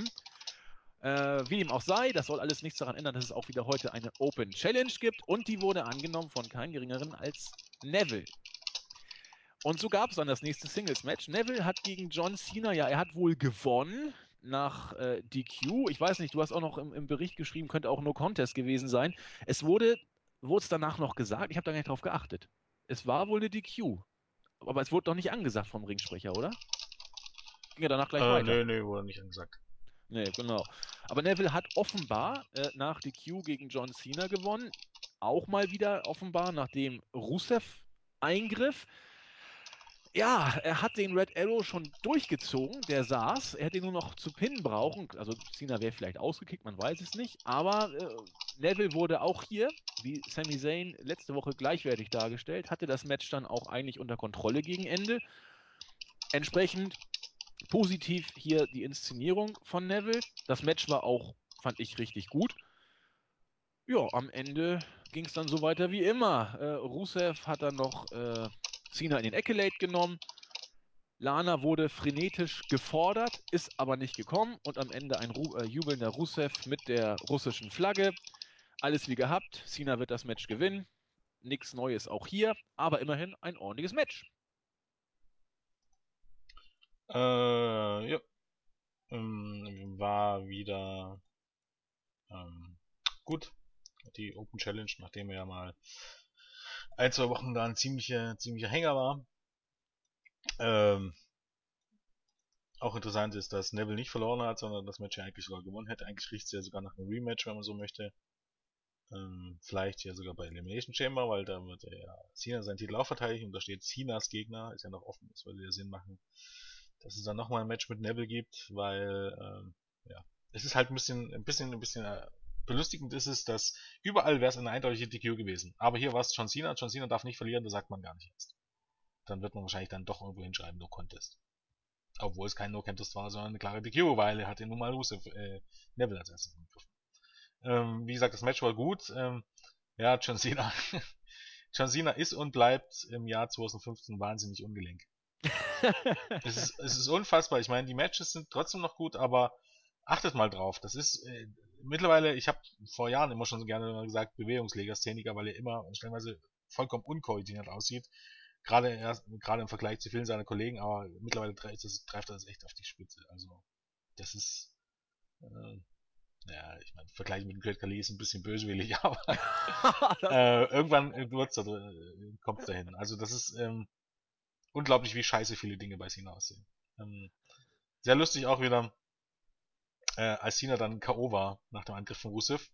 Äh, wie dem auch sei, das soll alles nichts daran ändern, dass es auch wieder heute eine Open Challenge gibt und die wurde angenommen von keinem geringeren als Neville. Und so gab es dann das nächste Singles-Match. Neville hat gegen John Cena, ja, er hat wohl gewonnen nach äh, DQ. Ich weiß nicht, du hast auch noch im, im, Bericht geschrieben, könnte auch No Contest gewesen sein. Es wurde, wurde es danach noch gesagt, ich habe da gar nicht drauf geachtet. Es war wohl eine DQ. Aber es wurde doch nicht angesagt vom Ringsprecher, oder? Ging ja danach gleich äh, weiter. Nö, nö, wurde nicht angesagt. Nee, genau. Aber Neville hat offenbar äh, nach DQ gegen John Cena gewonnen. Auch mal wieder offenbar, nachdem Rusev eingriff. Ja, er hat den Red Arrow schon durchgezogen, der saß. Er hätte ihn nur noch zu pinnen brauchen. Also Cena wäre vielleicht ausgekickt, man weiß es nicht. Aber äh, Neville wurde auch hier, wie Sami Zayn letzte Woche gleichwertig dargestellt, hatte das Match dann auch eigentlich unter Kontrolle gegen Ende. Entsprechend positiv hier die Inszenierung von Neville. Das Match war auch, fand ich, richtig gut. Ja, am Ende ging es dann so weiter wie immer. Äh, Rusev hat dann noch äh, Cena in den Accolade genommen. Lana wurde frenetisch gefordert, ist aber nicht gekommen und am Ende ein Ru äh, jubelnder Rusev mit der russischen Flagge. Alles wie gehabt. Cena wird das Match gewinnen. Nichts Neues auch hier, aber immerhin ein ordentliches Match. Äh, ja. Ähm, war wieder ähm, gut. Die Open Challenge, nachdem er ja mal ein, zwei Wochen da ein ziemlicher, ziemlicher Hänger war. Ähm, auch interessant ist, dass Neville nicht verloren hat, sondern das Match ja eigentlich sogar gewonnen hätte. Eigentlich riecht es ja sogar nach einem Rematch, wenn man so möchte. Ähm, vielleicht ja sogar bei Elimination Chamber, weil da wird ja Cena seinen Titel auch verteidigen und da steht Cenas Gegner, ist ja noch offen, das würde ja Sinn machen dass es dann nochmal ein Match mit Neville gibt, weil ähm, ja, es ist halt ein bisschen, ein bisschen, ein bisschen äh, belustigend ist es, dass überall wäre es eine eindeutige DQ gewesen. Aber hier war es John Cena, John Cena darf nicht verlieren, das sagt man gar nicht erst. Dann wird man wahrscheinlich dann doch irgendwo hinschreiben, No Contest. Obwohl es kein No Contest war, sondern eine klare DQ, weil er hat den nun mal Rusev, äh, Neville als erstes angegriffen. Ähm, wie gesagt, das Match war gut. Ähm, ja, John Cena. [LAUGHS] John Cena ist und bleibt im Jahr 2015 wahnsinnig ungelenk. Es, ist, es ist unfassbar. Ich meine, die Matches sind trotzdem noch gut, aber achtet mal drauf. Das ist äh, mittlerweile, ich habe vor Jahren immer schon so gerne gesagt, Bewegungslegastheniker, weil er immer stellenweise vollkommen unkoordiniert aussieht. Gerade erst, gerade im Vergleich zu vielen seiner Kollegen, aber mittlerweile greift das, greift das echt auf die Spitze. Also, das ist, äh, ja, ich meine, Vergleich mit dem Great Khali ist ein bisschen böswillig, [LAUGHS] aber [LAUGHS] äh, irgendwann wird's da, äh, kommt's dahin. Also das ist ähm, unglaublich, wie scheiße viele Dinge bei Cena aussehen. Ähm, sehr lustig auch wieder, äh, als Cena dann K.O. war nach dem Angriff von Rusev.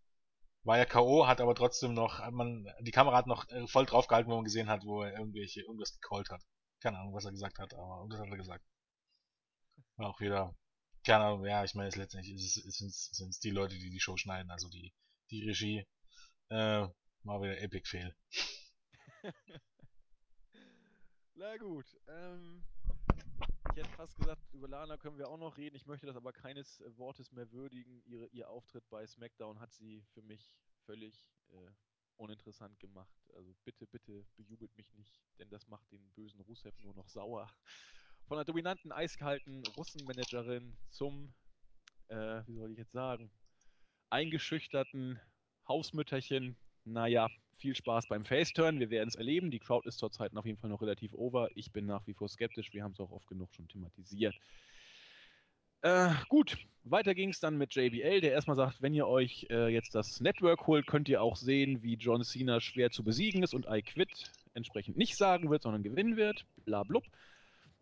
War ja K.O., hat aber trotzdem noch, man, die Kamera hat noch äh, voll drauf gehalten, wo man gesehen hat, wo er irgendwelche, irgendwas gecallt hat. Keine Ahnung, was er gesagt hat, aber irgendwas hat er gesagt. War auch wieder, keine Ahnung, ja, ich meine, es letztendlich sind es die Leute, die die Show schneiden, also die, die Regie, äh, war wieder Epic Fail. [LAUGHS] Na gut, ähm, ich hätte fast gesagt, über Lana können wir auch noch reden. Ich möchte das aber keines äh, Wortes mehr würdigen. Ihre, ihr Auftritt bei SmackDown hat sie für mich völlig äh, uninteressant gemacht. Also bitte, bitte bejubelt mich nicht, denn das macht den bösen Rusev nur noch sauer. Von der dominanten, eiskalten Russenmanagerin zum, äh, wie soll ich jetzt sagen, eingeschüchterten Hausmütterchen. Naja, viel Spaß beim Faceturn. Wir werden es erleben. Die Crowd ist zurzeit auf jeden Fall noch relativ over. Ich bin nach wie vor skeptisch. Wir haben es auch oft genug schon thematisiert. Äh, gut, weiter ging es dann mit JBL, der erstmal sagt, wenn ihr euch äh, jetzt das Network holt, könnt ihr auch sehen, wie John Cena schwer zu besiegen ist und I quit entsprechend nicht sagen wird, sondern gewinnen wird. Bla blub.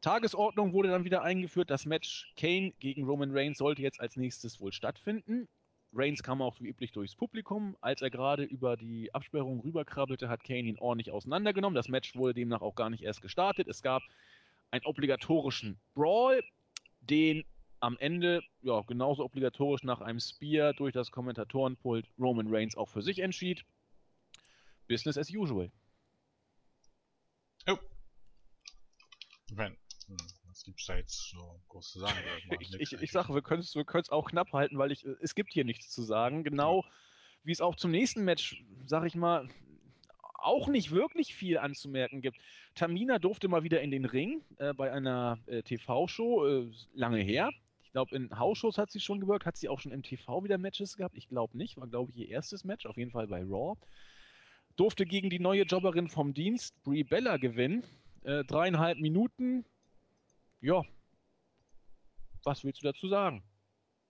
Tagesordnung wurde dann wieder eingeführt. Das Match Kane gegen Roman Reigns sollte jetzt als nächstes wohl stattfinden. Reigns kam auch wie üblich durchs Publikum. Als er gerade über die Absperrung rüberkrabbelte, hat Kane ihn ordentlich auseinandergenommen. Das Match wurde demnach auch gar nicht erst gestartet. Es gab einen obligatorischen Brawl, den am Ende, ja, genauso obligatorisch nach einem Spear durch das Kommentatorenpult Roman Reigns auch für sich entschied. Business as usual. Oh. Wenn, hm, gibt's da jetzt so groß zu sagen? [LAUGHS] ich, ich, ich sage, wir können es wir auch knapp halten, weil ich, es gibt hier nichts zu sagen. Genau ja. wie es auch zum nächsten Match, sag ich mal, auch nicht wirklich viel anzumerken gibt. Tamina durfte mal wieder in den Ring äh, bei einer äh, TV-Show, äh, lange her. Ich glaube, in Hausshows hat sie schon gewirkt. Hat sie auch schon im TV wieder Matches gehabt? Ich glaube nicht. War, glaube ich, ihr erstes Match. Auf jeden Fall bei Raw. Durfte gegen die neue Jobberin vom Dienst, Brie Bella, gewinnen. Äh, dreieinhalb Minuten. Ja. Was willst du dazu sagen?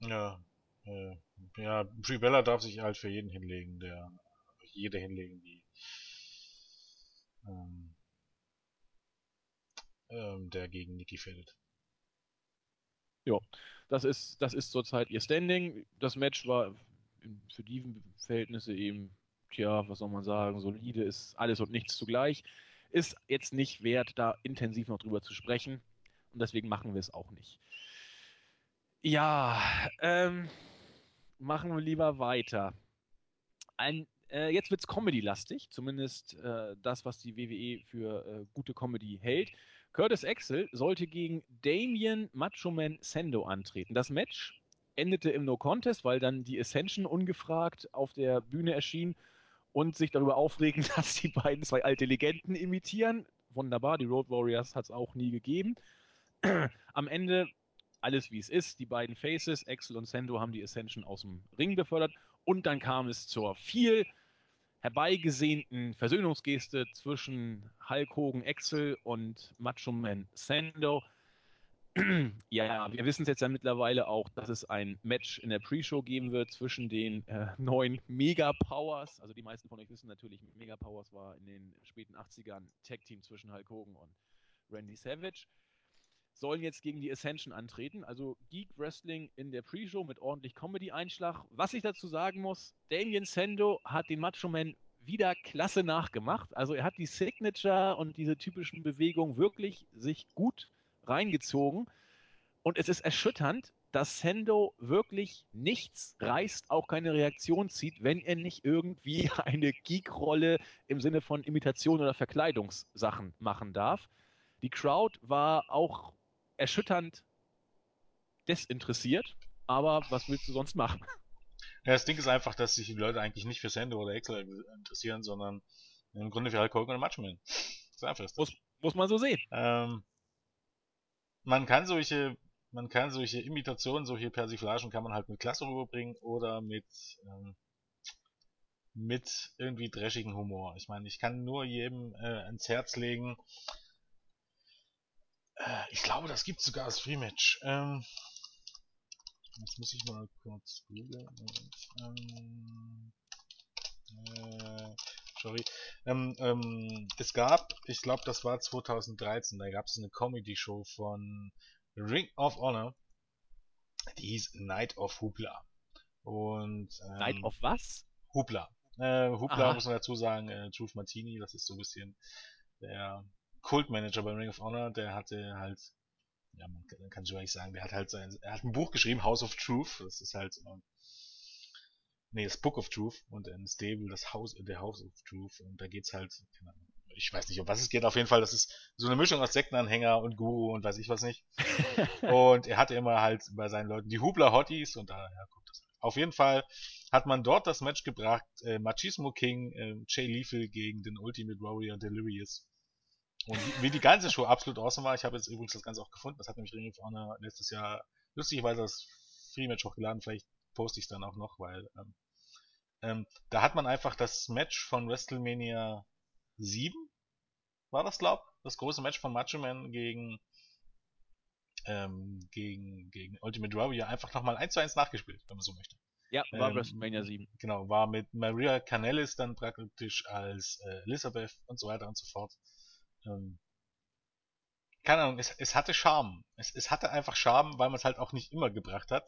Ja. Äh, ja, Brie Bella darf sich halt für jeden hinlegen, der jede hinlegen, die ähm, ähm, der gegen Nikki fällt. Ja, das ist, das ist zurzeit ihr Standing. Das Match war für die Verhältnisse eben, tja, was soll man sagen, solide ist alles und nichts zugleich. Ist jetzt nicht wert, da intensiv noch drüber zu sprechen. Und deswegen machen wir es auch nicht. Ja, ähm, machen wir lieber weiter. Ein äh, jetzt wird es Comedy-lastig, zumindest äh, das, was die WWE für äh, gute Comedy hält. Curtis Axel sollte gegen Damien Macho Man Sendo antreten. Das Match endete im No Contest, weil dann die Ascension ungefragt auf der Bühne erschien und sich darüber aufregen, [LAUGHS] dass die beiden zwei alte Legenden imitieren. Wunderbar, die Road Warriors hat es auch nie gegeben. [CLEARS THROAT] Am Ende alles wie es ist. Die beiden Faces, Axel und Sendo, haben die Ascension aus dem Ring befördert. Und dann kam es zur viel herbeigesehnten Versöhnungsgeste zwischen Hulk Hogan Axel und Macho Man Sando. [CLEARS THROAT] ja, wir wissen es jetzt ja mittlerweile auch, dass es ein Match in der Pre-Show geben wird zwischen den äh, neuen Mega Powers. Also die meisten von euch wissen natürlich, Mega Powers war in den späten 80ern Tag-Team zwischen Hulk Hogan und Randy Savage sollen jetzt gegen die Ascension antreten. Also Geek Wrestling in der Pre-Show mit ordentlich Comedy-Einschlag. Was ich dazu sagen muss, Damien Sando hat den Macho Man wieder klasse nachgemacht. Also er hat die Signature und diese typischen Bewegungen wirklich sich gut reingezogen. Und es ist erschütternd, dass Sendo wirklich nichts reißt, auch keine Reaktion zieht, wenn er nicht irgendwie [LAUGHS] eine Geek-Rolle im Sinne von Imitation oder Verkleidungssachen machen darf. Die Crowd war auch erschütternd desinteressiert, aber was willst du sonst machen? Ja, das Ding ist einfach, dass sich die Leute eigentlich nicht für Sendo oder Excel interessieren, sondern im Grunde für Hulk Hogan und Matchman. Das ist einfach das. Muss, muss man so sehen. Ähm, man kann solche, man kann solche Imitationen, solche Persiflagen kann man halt mit Klasse rüberbringen oder mit, ähm, mit irgendwie dreschigen Humor. Ich meine, ich kann nur jedem äh, ans Herz legen. Äh, ich glaube, das gibt sogar als Free-Match. Ähm, jetzt muss ich mal kurz googeln. Ähm, äh, sorry. Ähm, ähm, es gab, ich glaube, das war 2013, da gab es eine Comedy-Show von Ring of Honor. Die hieß Night of Hoopla. Und ähm, Night of was? Hoopla. Äh, Hoopla Aha. muss man dazu sagen, äh, Truth Martini, das ist so ein bisschen der Kultmanager bei Ring of Honor, der hatte halt, ja, man kann, kann schon eigentlich sagen, der hat halt sein, er hat ein Buch geschrieben, House of Truth, das ist halt, ähm, nee, das Book of Truth und in Stable das House, der House of Truth und da geht's halt, ich weiß nicht, um was es geht, auf jeden Fall, das ist so eine Mischung aus Sektenanhänger und Guru und weiß ich was nicht. [LAUGHS] und er hatte immer halt bei seinen Leuten die Hubler Hotties und daher kommt das. Auf jeden Fall hat man dort das Match gebracht, äh, Machismo King, äh, Jay Lethal gegen den Ultimate Warrior Delirious. Und wie, die ganze Show absolut awesome war, ich habe jetzt übrigens das Ganze auch gefunden, das hat nämlich Ring of Honor letztes Jahr lustigerweise das Free-Match hochgeladen, vielleicht poste ich es dann auch noch, weil ähm, ähm, da hat man einfach das Match von WrestleMania 7, war das glaub, das große Match von Macho Man gegen ähm, gegen, gegen Ultimate Warrior einfach nochmal 1 zu 1 nachgespielt, wenn man so möchte. Ja, war ähm, WrestleMania 7. Genau, war mit Maria Canellis dann praktisch als äh, Elizabeth und so weiter und so fort. Ähm, keine Ahnung, es, es hatte Charme. Es, es hatte einfach Charme, weil man es halt auch nicht immer gebracht hat.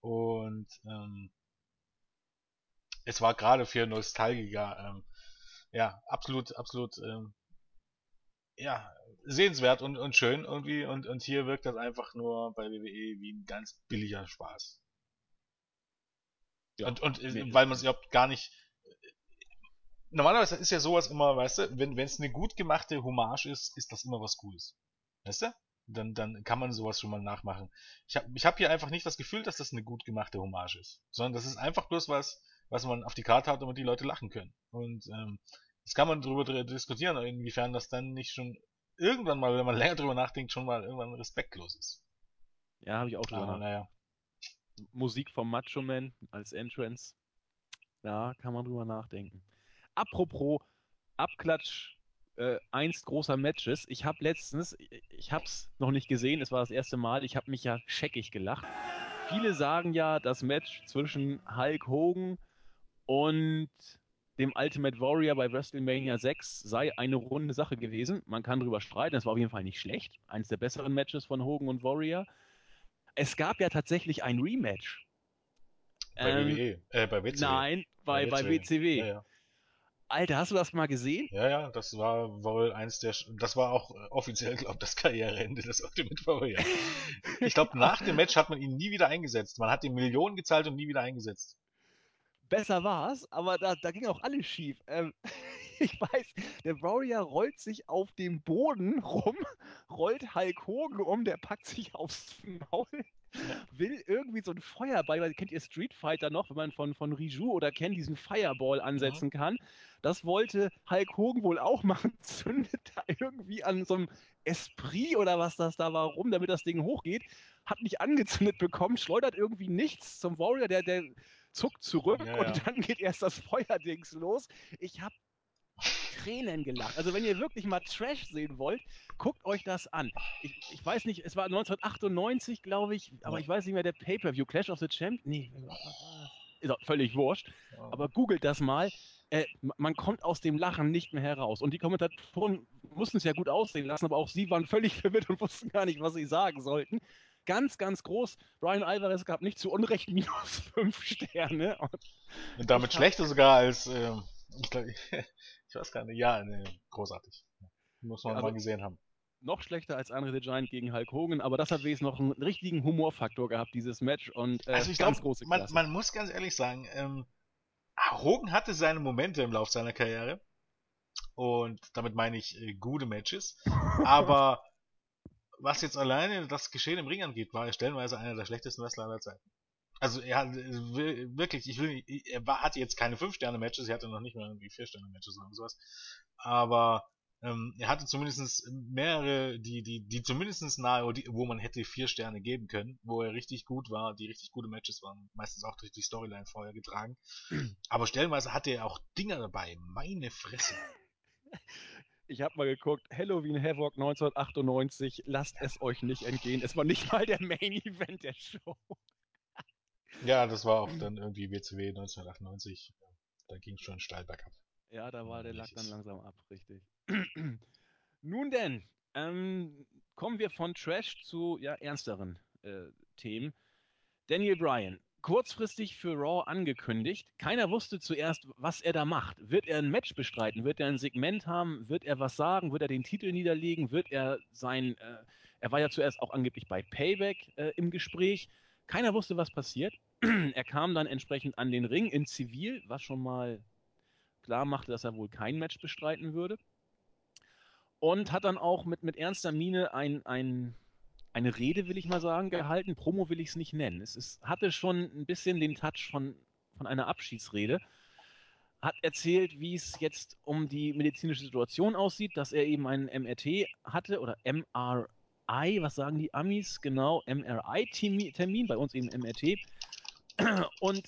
Und ähm, es war gerade für Nostalgiker ähm, ja absolut, absolut ähm, ja, sehenswert und, und schön irgendwie und, und hier wirkt das einfach nur bei WWE wie ein ganz billiger Spaß. Ja, und, und nee, weil man es überhaupt gar nicht. Normalerweise ist ja sowas immer, weißt du, wenn es eine gut gemachte Hommage ist, ist das immer was Cooles. Weißt du? Dann, dann kann man sowas schon mal nachmachen. Ich habe ich hab hier einfach nicht das Gefühl, dass das eine gut gemachte Hommage ist. Sondern das ist einfach bloß was, was man auf die Karte hat, damit die Leute lachen können. Und ähm, das kann man darüber diskutieren, inwiefern das dann nicht schon irgendwann mal, wenn man [LAUGHS] länger drüber nachdenkt, schon mal irgendwann respektlos ist. Ja, habe ich auch drüber nachgedacht. Naja. Musik vom Macho Man als Entrance. Da kann man drüber nachdenken. Apropos Abklatsch äh, einst großer Matches. Ich habe letztens, ich habe es noch nicht gesehen, es war das erste Mal, ich habe mich ja scheckig gelacht. Viele sagen ja, das Match zwischen Hulk Hogan und dem Ultimate Warrior bei WrestleMania 6 sei eine runde Sache gewesen. Man kann drüber streiten, es war auf jeden Fall nicht schlecht. Eines der besseren Matches von Hogan und Warrior. Es gab ja tatsächlich ein Rematch. Bei ähm, WWE, äh, bei WCW. Nein, bei, bei WCW. Bei WCW. Ja, ja. Alter, hast du das mal gesehen? Ja, ja, das war wohl eins der, das war auch äh, offiziell, glaube ich, das Karriereende des Ultimate Warrior. ich glaube, [LAUGHS] nach dem Match hat man ihn nie wieder eingesetzt. Man hat ihm Millionen gezahlt und nie wieder eingesetzt besser war es, aber da, da ging auch alles schief. Ähm, [LAUGHS] ich weiß, der Warrior rollt sich auf dem Boden rum, [LAUGHS] rollt Hulk Hogan um, der packt sich aufs Maul, will irgendwie so ein Feuerball, weil kennt ihr Street Fighter noch, wenn man von, von Riju oder Ken diesen Fireball ansetzen mhm. kann. Das wollte Hulk Hogan wohl auch machen, [LAUGHS] zündet da irgendwie an so einem Esprit oder was das da war rum, damit das Ding hochgeht, hat nicht angezündet bekommen, schleudert irgendwie nichts zum Warrior, der, der zuckt zurück ja, und ja. dann geht erst das Feuerdings los. Ich habe Tränen gelacht. Also wenn ihr wirklich mal Trash sehen wollt, guckt euch das an. Ich, ich weiß nicht, es war 1998, glaube ich, aber ich weiß nicht mehr, der Pay-Per-View, Clash of the Champions, nee, ist auch völlig wurscht, aber googelt das mal. Äh, man kommt aus dem Lachen nicht mehr heraus. Und die Kommentatoren mussten es ja gut aussehen lassen, aber auch sie waren völlig [LAUGHS] verwirrt und wussten gar nicht, was sie sagen sollten ganz, ganz groß. Brian Alvarez gab nicht zu Unrecht [LAUGHS] minus 5 Sterne. Und, und damit schlechter sogar als, äh, ich, glaub, [LAUGHS] ich, weiß gar nicht, ja, nee, großartig. Muss man also, mal gesehen haben. Noch schlechter als Andre the Giant gegen Hulk Hogan, aber das hat wenigstens noch einen richtigen Humorfaktor gehabt, dieses Match. Und, äh, also ich glaube, man, man, muss ganz ehrlich sagen, ähm, Hogan hatte seine Momente im Laufe seiner Karriere. Und damit meine ich äh, gute Matches. [LAUGHS] Aber was jetzt alleine das Geschehen im Ring angeht, war er stellenweise einer der schlechtesten Wrestler aller Zeiten. Also er hat wirklich, ich will, er hatte jetzt keine 5-Sterne-Matches, er hatte noch nicht mal irgendwie 4-Sterne-Matches oder sowas. Aber Ähm, er hatte zumindest mehrere, die, die, die zumindest nahe, wo man hätte vier Sterne geben können, wo er richtig gut war, die richtig gute Matches waren, meistens auch durch die Storyline vorher getragen. Aber stellenweise hatte er auch Dinger dabei, meine Fresse. Ich habe mal geguckt, Halloween Havoc 1998, lasst es euch nicht entgehen. Es war nicht mal der Main Event der Show. Ja, das war auch dann irgendwie WCW 1998. Da ging es schon steil bergab. Ja, da war der Lack dann langsam ab, richtig. [CLEARS THROAT] Nun denn, ähm, kommen wir von Trash zu ja, ernsteren äh, Themen. Daniel Bryan, kurzfristig für Raw angekündigt. Keiner wusste zuerst, was er da macht. Wird er ein Match bestreiten? Wird er ein Segment haben? Wird er was sagen? Wird er den Titel niederlegen? Wird er sein, äh, er war ja zuerst auch angeblich bei Payback äh, im Gespräch. Keiner wusste, was passiert. [CLEARS THROAT] er kam dann entsprechend an den Ring in Zivil, was schon mal klar machte, dass er wohl kein Match bestreiten würde. Und hat dann auch mit, mit ernster Miene ein, ein, eine Rede, will ich mal sagen, gehalten. Promo will ich es nicht nennen. Es ist, hatte schon ein bisschen den Touch von, von einer Abschiedsrede. Hat erzählt, wie es jetzt um die medizinische Situation aussieht, dass er eben einen MRT hatte oder MRI, was sagen die Amis? Genau, MRI-Termin, bei uns eben MRT. [CLEARS THROAT] Und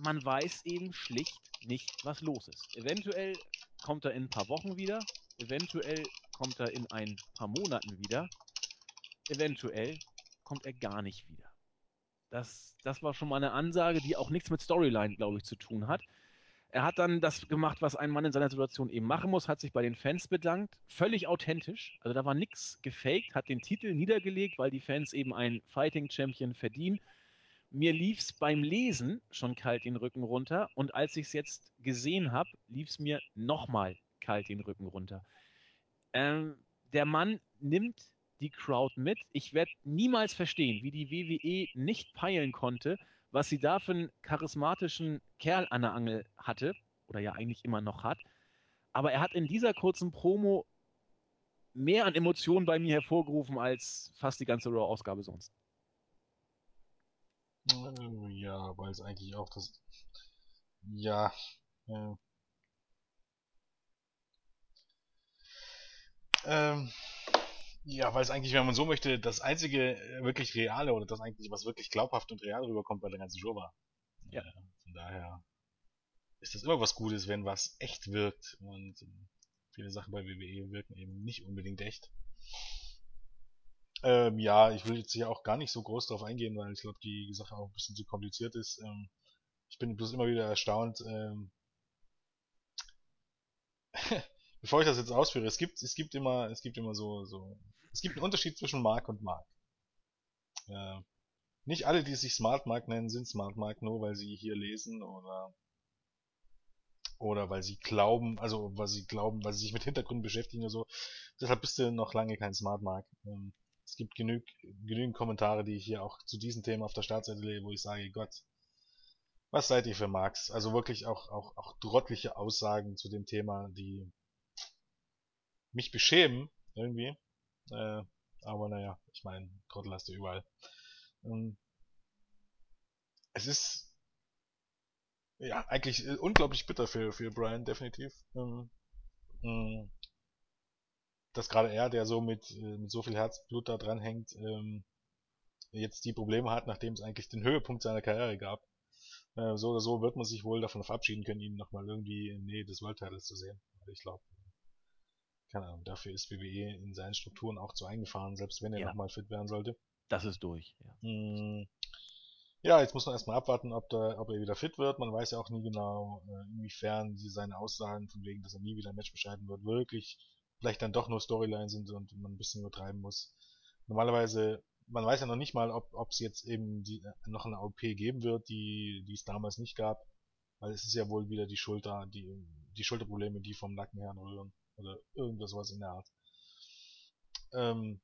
man weiß eben schlicht nicht, was los ist. Eventuell kommt er in ein paar Wochen wieder, eventuell kommt er in ein paar Monaten wieder, eventuell kommt er gar nicht wieder. Das, das war schon mal eine Ansage, die auch nichts mit Storyline, glaube ich, zu tun hat. Er hat dann das gemacht, was ein Mann in seiner Situation eben machen muss, hat sich bei den Fans bedankt, völlig authentisch. Also da war nichts gefaked, hat den Titel niedergelegt, weil die Fans eben einen Fighting Champion verdienen mir lief es beim Lesen schon kalt den Rücken runter und als ich es jetzt gesehen habe, lief es mir nochmal kalt den Rücken runter. Ähm, der Mann nimmt die Crowd mit. Ich werde niemals verstehen, wie die WWE nicht peilen konnte, was sie da für einen charismatischen Kerl an der Angel hatte oder ja eigentlich immer noch hat. Aber er hat in dieser kurzen Promo mehr an Emotionen bei mir hervorgerufen als fast die ganze Raw-Ausgabe sonst. Ja, weil es eigentlich auch das. Ja. Äh, ähm, ja, weil es eigentlich, wenn man so möchte, das einzige äh, wirklich reale oder das eigentlich, was wirklich glaubhaft und real rüberkommt bei der ganzen Show war. Ja. Äh, von daher ist das immer was Gutes, wenn was echt wirkt und äh, viele Sachen bei WWE wirken eben nicht unbedingt echt. Ähm, ja, ich will jetzt hier auch gar nicht so groß drauf eingehen, weil ich glaube, die Sache auch ein bisschen zu kompliziert ist. Ähm, ich bin bloß immer wieder erstaunt, ähm, [LAUGHS] bevor ich das jetzt ausführe, es gibt, es gibt immer, es gibt immer so, so, es gibt einen Unterschied zwischen Mark und Mark. Äh, nicht alle, die sich Smart Mark nennen, sind Smart Mark nur, weil sie hier lesen oder oder weil sie glauben, also weil sie glauben, weil sie sich mit Hintergründen beschäftigen oder so. Deshalb bist du noch lange kein Smart Mark. Ähm, es gibt genug, genügend Kommentare, die ich hier auch zu diesen Themen auf der Startseite lege, wo ich sage, Gott, was seid ihr für Marx? Also wirklich auch, auch, auch drottliche Aussagen zu dem Thema, die mich beschämen, irgendwie. Äh, aber naja, ich meine, Trottel hast du überall. Ähm, es ist ja eigentlich äh, unglaublich bitter für, für Brian, definitiv. Ähm, mm, dass gerade er, der so mit, äh, mit so viel Herzblut da dran hängt, ähm, jetzt die Probleme hat, nachdem es eigentlich den Höhepunkt seiner Karriere gab. Äh, so oder so wird man sich wohl davon verabschieden können, ihn nochmal irgendwie in Nähe des World Titles zu sehen. Ich glaube, keine Ahnung, dafür ist WWE in seinen Strukturen auch zu eingefahren, selbst wenn er ja. nochmal fit werden sollte. Das ist durch, ja. Mm, ja, jetzt muss man erstmal abwarten, ob, der, ob er wieder fit wird. Man weiß ja auch nie genau, äh, inwiefern sie seine Aussagen von wegen, dass er nie wieder ein Match bescheiden wird, wirklich vielleicht dann doch nur Storyline sind und man ein bisschen übertreiben muss. Normalerweise, man weiß ja noch nicht mal, ob es jetzt eben die, noch eine OP geben wird, die, die es damals nicht gab, weil es ist ja wohl wieder die Schulter, die, die Schulterprobleme, die vom Nacken her rühren oder irgendwas was in der Art. Ähm,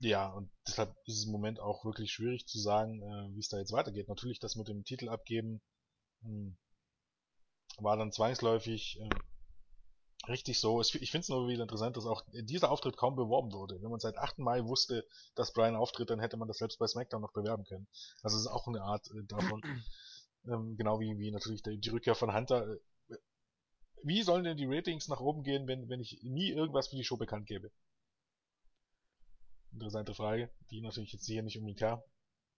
ja, und deshalb ist es im Moment auch wirklich schwierig zu sagen, äh, wie es da jetzt weitergeht. Natürlich das mit dem Titel abgeben mh, hm, war dann zwangsläufig äh, richtig so. Ich finde es nur wieder interessant, dass auch dieser Auftritt kaum beworben wurde. Wenn man seit 8. Mai wusste, dass Brian auftritt, dann hätte man das selbst bei SmackDown noch bewerben können. Also es ist auch eine Art äh, davon. [CLEARS THROAT] ähm, genau wie, wie natürlich die, die, Rückkehr von Hunter. Wie sollen denn die Ratings nach oben gehen, wenn, wenn ich nie irgendwas für die Show bekannt gebe? Interessante Frage, die natürlich jetzt hier nicht unbedingt klar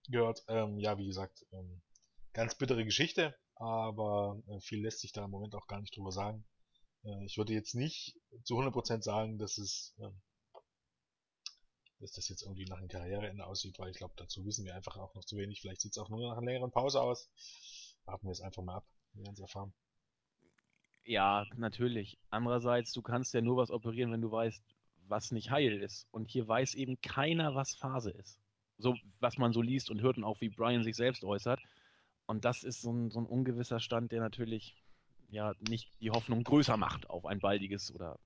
gehört. Ähm, ja, wie gesagt, ähm, ganz bittere Geschichte, aber äh, viel lässt sich da im Moment auch gar nicht drüber sagen. Äh, ich würde jetzt nicht zu 100% sagen, dass es, äh, dass das jetzt irgendwie nach einem Karriereende aussieht, weil ich glaube, dazu wissen wir einfach auch noch zu wenig. Vielleicht sieht es auch nur nach einer längeren Pause aus. Warten wir es einfach mal ab. Wir werden es erfahren. Ja, natürlich. Andererseits, du kannst ja nur was operieren, wenn du weißt, was nicht heil ist. Und hier weiß eben keiner, was Phase ist. So, was man so liest und hört und auch wie Brian sich selbst äußert. Und das ist so ein, so ein ungewisser Stand, der natürlich ja nicht die Hoffnung größer macht auf ein baldiges oder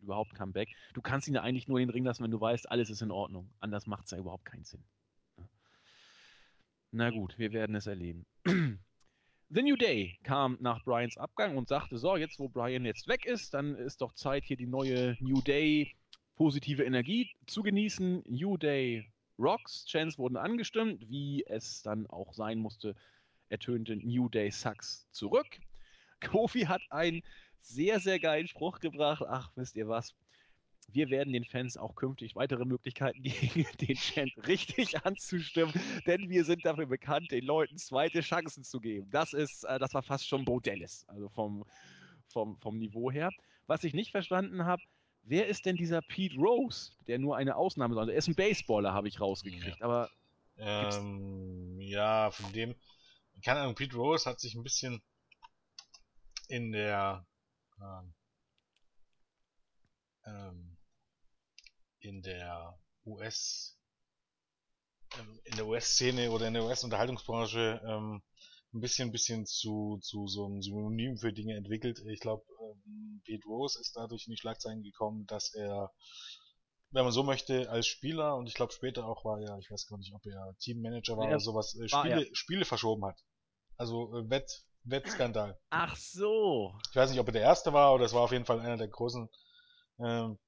überhaupt Comeback. Du kannst ihn ja eigentlich nur in den Ring lassen, wenn du weißt, alles ist in Ordnung. Anders macht es ja überhaupt keinen Sinn. Na gut, wir werden es erleben. The New Day kam nach Brians Abgang und sagte, so, jetzt wo Brian jetzt weg ist, dann ist doch Zeit, hier die neue New Day positive Energie zu genießen. New Day Rocks, Chants wurden angestimmt, wie es dann auch sein musste, ertönte New Day Sucks zurück. [LAUGHS] Kofi hat einen sehr, sehr geilen Spruch gebracht. Ach, wisst ihr was? Wir werden den Fans auch künftig weitere Möglichkeiten [LAUGHS] geben, den Chant richtig anzustimmen, denn wir sind dafür bekannt, den Leuten zweite Chancen zu geben. Das ist, äh, das war fast schon Bo Dallas, also vom, vom, vom Niveau her. Was ich nicht verstanden habe, wer ist denn dieser Pete Rose, der nur eine Ausnahme soll? Er ist ein Baseballer, habe ich rausgekriegt, ja. aber. Ähm, ja, von dem, keine Ahnung, Pete Rose hat sich ein bisschen in der ähm, ähm, in der US ähm, in der US-Szene oder in der US-Unterhaltungsbranche ähm, ein bisschen, ein bisschen zu, zu so einem Synonym für Dinge entwickelt. Ich glaube, ähm, Pete Rose ist dadurch in die Schlagzeilen gekommen, dass er, wenn man so möchte, als Spieler und ich glaube später auch war er, ich weiß gar nicht, ob er Teammanager war Ja, oder sowas, äh, Spiele, Spiele verschoben hat. Also äh, Wett, Wettskandal. Ach so. Ich weiß nicht, ob er der erste war oder es war auf jeden Fall einer der großen ähm,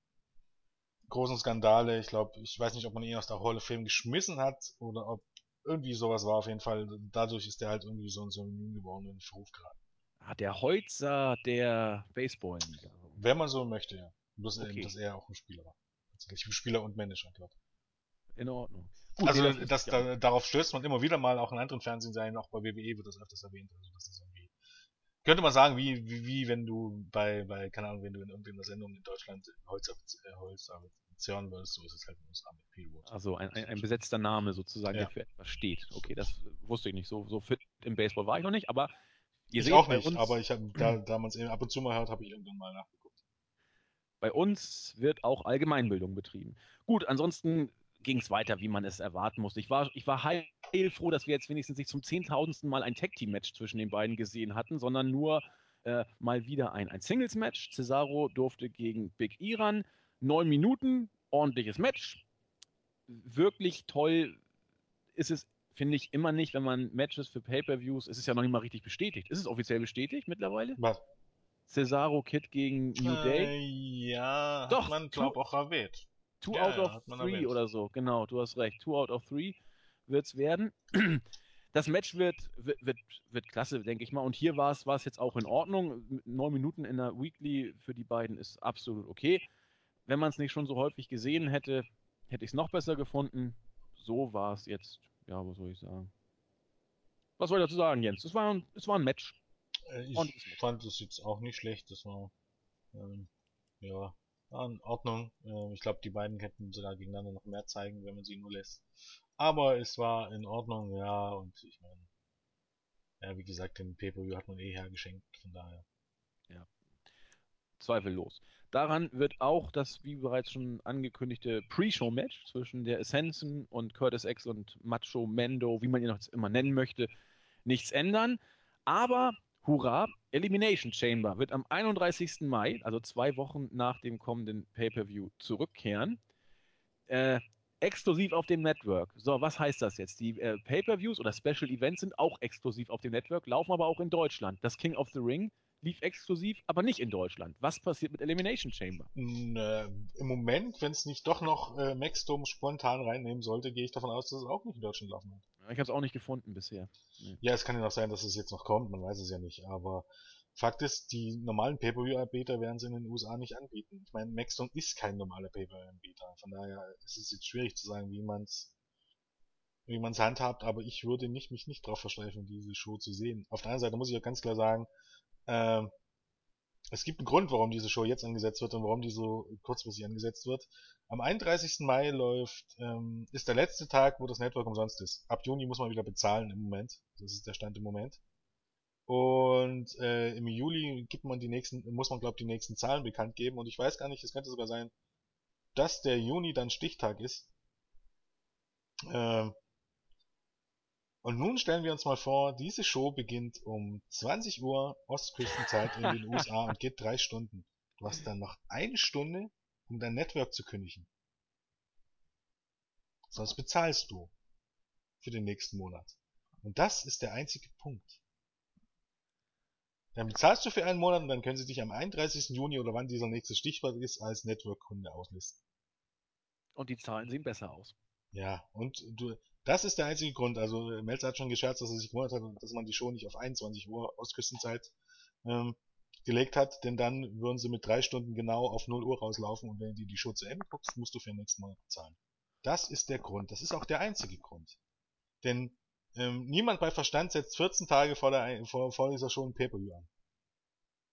großen Skandale. Ich glaube, ich weiß nicht, ob man ihn aus der Hall of Fame geschmissen hat oder ob irgendwie sowas war. Auf jeden Fall, dadurch ist er halt irgendwie so ein Synonym geworden in Verruf geraten. Ah, der Holzer der Baseball-Liga. Wenn man so möchte, ja. Bloß Okay. eben, dass er auch ein Spieler war. Tatsächlich Spieler und Manager, glaube ich. In Ordnung. Gut, Also das, ist- da, darauf stößt man immer wieder mal, auch in anderen Fernsehserien, auch bei WWE wird das öfters erwähnt. Also das ist irgendwie. Könnte man sagen, wie, wie, wie wenn du bei, bei, keine Ahnung, wenn du in irgendeiner Sendung in Deutschland Holz, äh, Holz zehren würdest, so ist es halt in den USA mit Rose. Also ein, ein, ein besetzter Name sozusagen, Ja. der für etwas steht. Okay, das wusste ich nicht. So, so fit im Baseball war ich noch nicht, aber ihr ich seht, auch nicht, aber ich habe da damals eben ab und zu mal gehört, habe ich irgendwann mal nachgeguckt. bei uns wird auch Allgemeinbildung betrieben. Gut, ansonsten ging es weiter, wie man es erwarten musste. Ich war, ich war heilfroh, dass wir jetzt wenigstens nicht zum zehntausendsten Mal ein Tag-Team-Match zwischen den beiden gesehen hatten, sondern nur äh, mal wieder ein, ein Singles-Match. Cesaro durfte gegen Big Iran. Neun Minuten, ordentliches Match. Wirklich toll ist es, finde ich, immer nicht, wenn man Matches für Pay-Per-Views, es ist ja noch nicht mal richtig bestätigt. Ist es offiziell bestätigt mittlerweile? Was? Cesaro Kid gegen New Day? Äh, ja, Doch, hat man, tu- glaub auch erwähnt. Two Ja, out of three erwähnt. oder so, genau, du hast recht. Two out of three wird es werden. [CLEARS THROAT] Das Match wird, wird, wird, wird klasse, denke ich mal. Und hier war es war es jetzt auch in Ordnung. Neun Minuten in der Weekly für die beiden ist absolut okay. Wenn man es nicht schon so häufig gesehen hätte, hätte ich es noch besser gefunden. So war es jetzt, ja, was soll ich sagen? Was soll ich dazu sagen, Jens? Es war ein, es war ein Match. Äh, Ich Match. fand es jetzt auch nicht schlecht. Das war, ähm, ja, war in Ordnung. Äh, ich glaube, die beiden hätten sogar gegeneinander noch mehr zeigen, wenn man sie nur lässt. Aber es war in Ordnung, ja, und ich meine, ja, wie gesagt, den Pay-Per-View hat man eh hergeschenkt, von daher. Zweifellos. Daran wird auch das, wie bereits schon angekündigte, Pre-Show-Match zwischen der Ascension und Curtis X und Macho Mendo, wie man ihn jetzt immer nennen möchte, nichts ändern. Aber, hurra, Elimination Chamber wird am 31. Mai, also zwei Wochen nach dem kommenden Pay-Per-View, zurückkehren. Äh, exklusiv auf dem Network. So, was heißt das jetzt? Die äh, Pay-Per-Views oder Special Events sind auch exklusiv auf dem Network, laufen aber auch in Deutschland. Das King of the Ring lief exklusiv, aber nicht in Deutschland. Was passiert mit Elimination Chamber? Mm, äh, Im Moment, wenn es nicht doch noch äh, Maxdome spontan reinnehmen sollte, gehe ich davon aus, dass es auch nicht in Deutschland laufen wird. Ich habe es auch nicht gefunden bisher. Ja, es kann ja noch sein, dass es jetzt noch kommt, man weiß es ja nicht, aber Fakt ist, die normalen Pay-Per-View-Anbieter werden sie in den USA nicht anbieten. Ich meine, Maxstone ist kein normaler Pay-Per-View-Anbieter. Von daher ist es jetzt schwierig zu sagen, wie man es wie man es handhabt, aber ich würde nicht, mich nicht darauf versteifen, diese Show zu sehen. Auf der anderen Seite muss ich auch ganz klar sagen, äh, es gibt einen Grund, warum diese Show jetzt angesetzt wird und warum die so kurzfristig angesetzt wird. Am 31. Mai läuft, ähm, ist der letzte Tag, wo das Network umsonst ist. Ab Juni muss man wieder bezahlen im Moment. Das ist der Stand im Moment. Und äh, im Juli gibt man die nächsten, muss man glaube die nächsten Zahlen bekannt geben. Und ich weiß gar nicht, es könnte sogar sein, dass der Juni dann Stichtag ist. Äh, und nun stellen wir uns mal vor, diese Show beginnt um 20 Uhr Ostküstenzeit in den [LAUGHS] USA und geht drei Stunden. Du hast dann noch eine Stunde, um dein Network zu kündigen. Sonst bezahlst du für den nächsten Monat. Und das ist der einzige Punkt. Dann bezahlst du für einen Monat und dann können sie dich am 31. Juni oder wann dieser nächste Stichwort ist, als Network-Kunde auslisten. Und die Zahlen sehen besser aus. Ja, und du, das ist der einzige Grund. Also Melzer hat schon gescherzt, dass er sich gewundert hat, dass man die Show nicht auf 21 Uhr Ostküstenzeit ähm, gelegt hat, denn dann würden sie mit drei Stunden genau auf 0 Uhr rauslaufen und wenn du die Show zu Ende guckst, musst du für den nächsten Monat bezahlen. Das ist der Grund. Das ist auch der einzige Grund. Denn ähm, niemand bei Verstand setzt 14 Tage vor, der, vor, vor dieser Show ein Pay-Per-View an.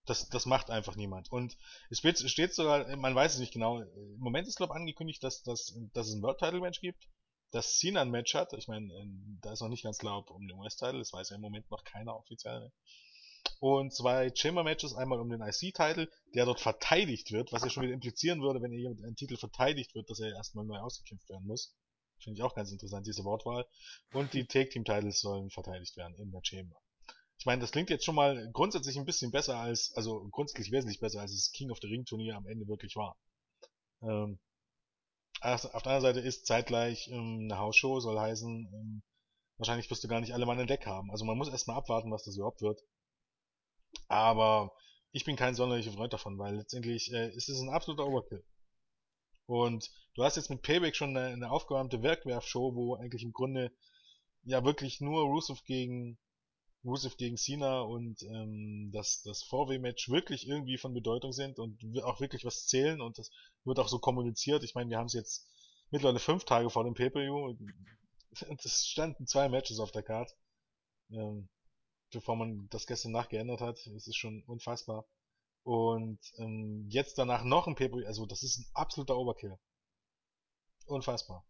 Das, das macht einfach niemand. Und es steht sogar, man weiß es nicht genau, im Moment ist glaube angekündigt, dass, dass, dass es ein World Title Match gibt, dass Cena ein Match hat. Ich meine, ähm, da ist noch nicht ganz klar, ob um den US Title, das weiß ja im Moment noch keiner offiziell. Ne? Und zwei Chamber Matches, einmal um den IC Title, der dort verteidigt wird, was ja schon wieder implizieren würde, wenn jemand einen Titel verteidigt wird, dass er erstmal neu ausgekämpft werden muss. Finde ich auch ganz interessant, diese Wortwahl. Und die Take Team Titles sollen verteidigt werden in der Chamber. Ich meine, das klingt jetzt schon mal grundsätzlich ein bisschen besser als, also grundsätzlich wesentlich besser, als das King of the Ring Turnier am Ende wirklich war. Ähm, auf der anderen Seite ist zeitgleich ähm, eine Hausshow, soll heißen, ähm, wahrscheinlich wirst du gar nicht alle Mann entdeckt haben. Also man muss erstmal abwarten, was das überhaupt wird. Aber ich bin kein sonderlicher Freund davon, weil letztendlich äh, ist es ein absoluter Overkill. Und du hast jetzt mit Payback schon eine, eine aufgewärmte Werkwerf-Show, wo eigentlich im Grunde ja wirklich nur Rusev gegen Rusev gegen Cena und ähm, das, das 4W-Match wirklich irgendwie von Bedeutung sind und auch wirklich was zählen und das wird auch so kommuniziert. Ich meine, wir haben es jetzt mittlerweile fünf Tage vor dem Pay-Per-View. Es [LAUGHS] standen zwei Matches auf der Card. Ähm, bevor man das gestern Nacht geändert hat. Es ist schon unfassbar. Und ähm, jetzt danach noch ein pay also das ist ein absoluter Overkill. Unfassbar.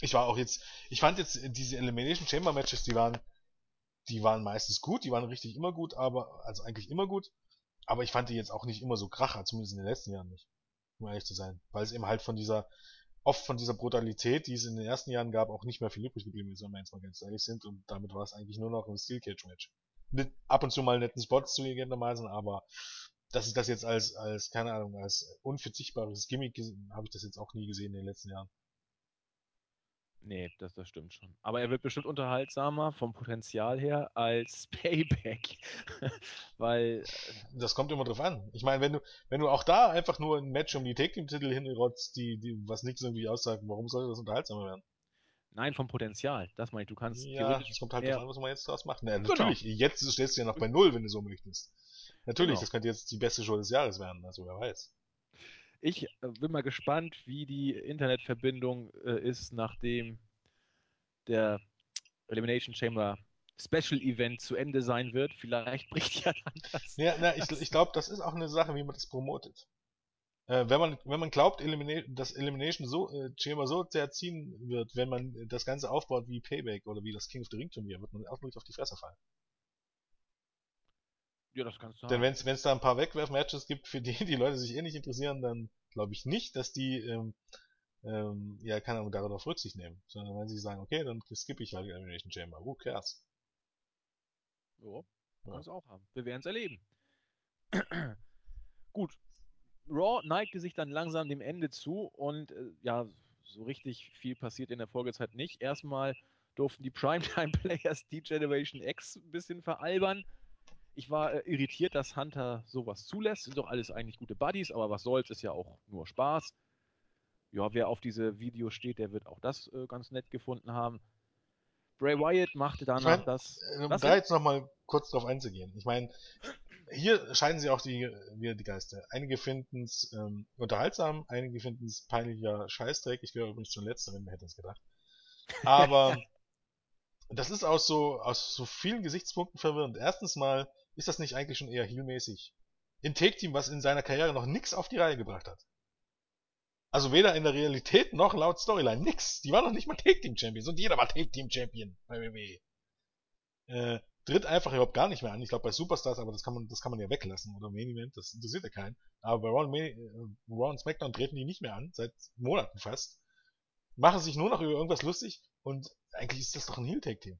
Ich war auch jetzt, ich fand jetzt diese Elimination Chamber Matches, die waren, die waren meistens gut, die waren richtig immer gut, aber, also eigentlich immer gut, aber ich fand die jetzt auch nicht immer so kracher, zumindest in den letzten Jahren nicht, um ehrlich zu sein, weil es eben halt von dieser, oft von dieser Brutalität, die es in den ersten Jahren gab, auch nicht mehr viel übrig geblieben ist, wenn wir jetzt mal ganz ehrlich sind, und damit war es eigentlich nur noch ein Steel Cage Match. Mit ab und zu mal netten Spots zugegebenermaßen, aber dass ich das jetzt als, als, keine Ahnung, als unverzichtbares Gimmick habe ich das jetzt auch nie gesehen in den letzten Jahren. Nee, das, das stimmt schon. Aber er wird bestimmt unterhaltsamer vom Potenzial her als [LAUGHS] Payback. Weil. Äh, das kommt immer drauf an. Ich meine, wenn du, wenn du auch da einfach nur ein Match um die Take Team-Titel hinrotzt, die, die, was nichts irgendwie aussagt, warum sollte das unterhaltsamer werden? Nein, vom Potenzial. Das meine ich. Du kannst ja, es kommt halt darauf an, was man jetzt daraus macht. Naja, genau. natürlich. Jetzt stehst du ja noch bei Null, wenn du so möchtest. Natürlich, genau. das könnte jetzt die beste Show des Jahres werden. Also wer weiß. Ich äh, bin mal gespannt, wie die Internetverbindung äh, ist, nachdem der Elimination Chamber Special Event zu Ende sein wird. Vielleicht [LAUGHS] bricht ja dann das. Ja, na, ich, ich glaube, das ist auch eine Sache, wie man das promotet. Äh, wenn man wenn man glaubt, Elimina dass Elimination so äh, Chamber so sehr ziehen wird, wenn man das Ganze aufbaut wie Payback oder wie das King of the Ring Turnier, wird man auch wirklich auf die Fresse fallen. Ja, das kannst du Denn wenn es da ein paar Wegwerf-Matches gibt, für die die Leute sich eh nicht interessieren, dann glaube ich nicht, dass die ähm, ähm, ja, keine Ahnung, darauf Rücksicht nehmen. Sondern wenn sie sagen, okay, dann skippe ich halt die Elimination Chamber. Who cares? Jo, ja. kann es auch haben. Wir werden es erleben. [CLEARS THROAT] Gut, Raw neigte sich dann langsam dem Ende zu und äh, ja, so richtig viel passiert in der Folgezeit nicht. Erstmal durften die Primetime Players die Generation X ein bisschen veralbern. Ich war äh, irritiert, dass Hunter sowas zulässt. Sind doch alles eigentlich gute Buddies, aber was soll's, ist ja auch nur Spaß. Ja, wer auf diese Videos steht, der wird auch das äh, ganz nett gefunden haben. Bray Wyatt machte danach Ich mein, das. äh, um Was da jetzt nochmal kurz drauf einzugehen. Ich meine, hier scheiden sie auch die, wieder die Geister. Einige finden es ähm, unterhaltsam, einige finden es peinlicher Scheißdreck. Ich gehöre übrigens zum Letzteren, wer hätte es gedacht. Aber [LAUGHS] das ist aus so, aus so vielen Gesichtspunkten verwirrend. Erstens mal ist das nicht eigentlich schon eher heelmäßig. Im Take-Team, was in seiner Karriere noch nix auf die Reihe gebracht hat. Also weder in der Realität noch laut Storyline. Nix. Die waren noch nicht mal Take-Team-Champions und jeder war Take-Team-Champion bei WWE. Äh, tritt einfach überhaupt gar nicht mehr an. Ich glaube bei Superstars, aber das kann man, das kann man ja weglassen. Oder Main Event, das interessiert ja keinen. Aber bei Raw und, äh, Raw SmackDown treten die nicht mehr an, seit Monaten fast. Machen sich nur noch über irgendwas lustig und eigentlich ist das doch ein Heel-Tag-Team.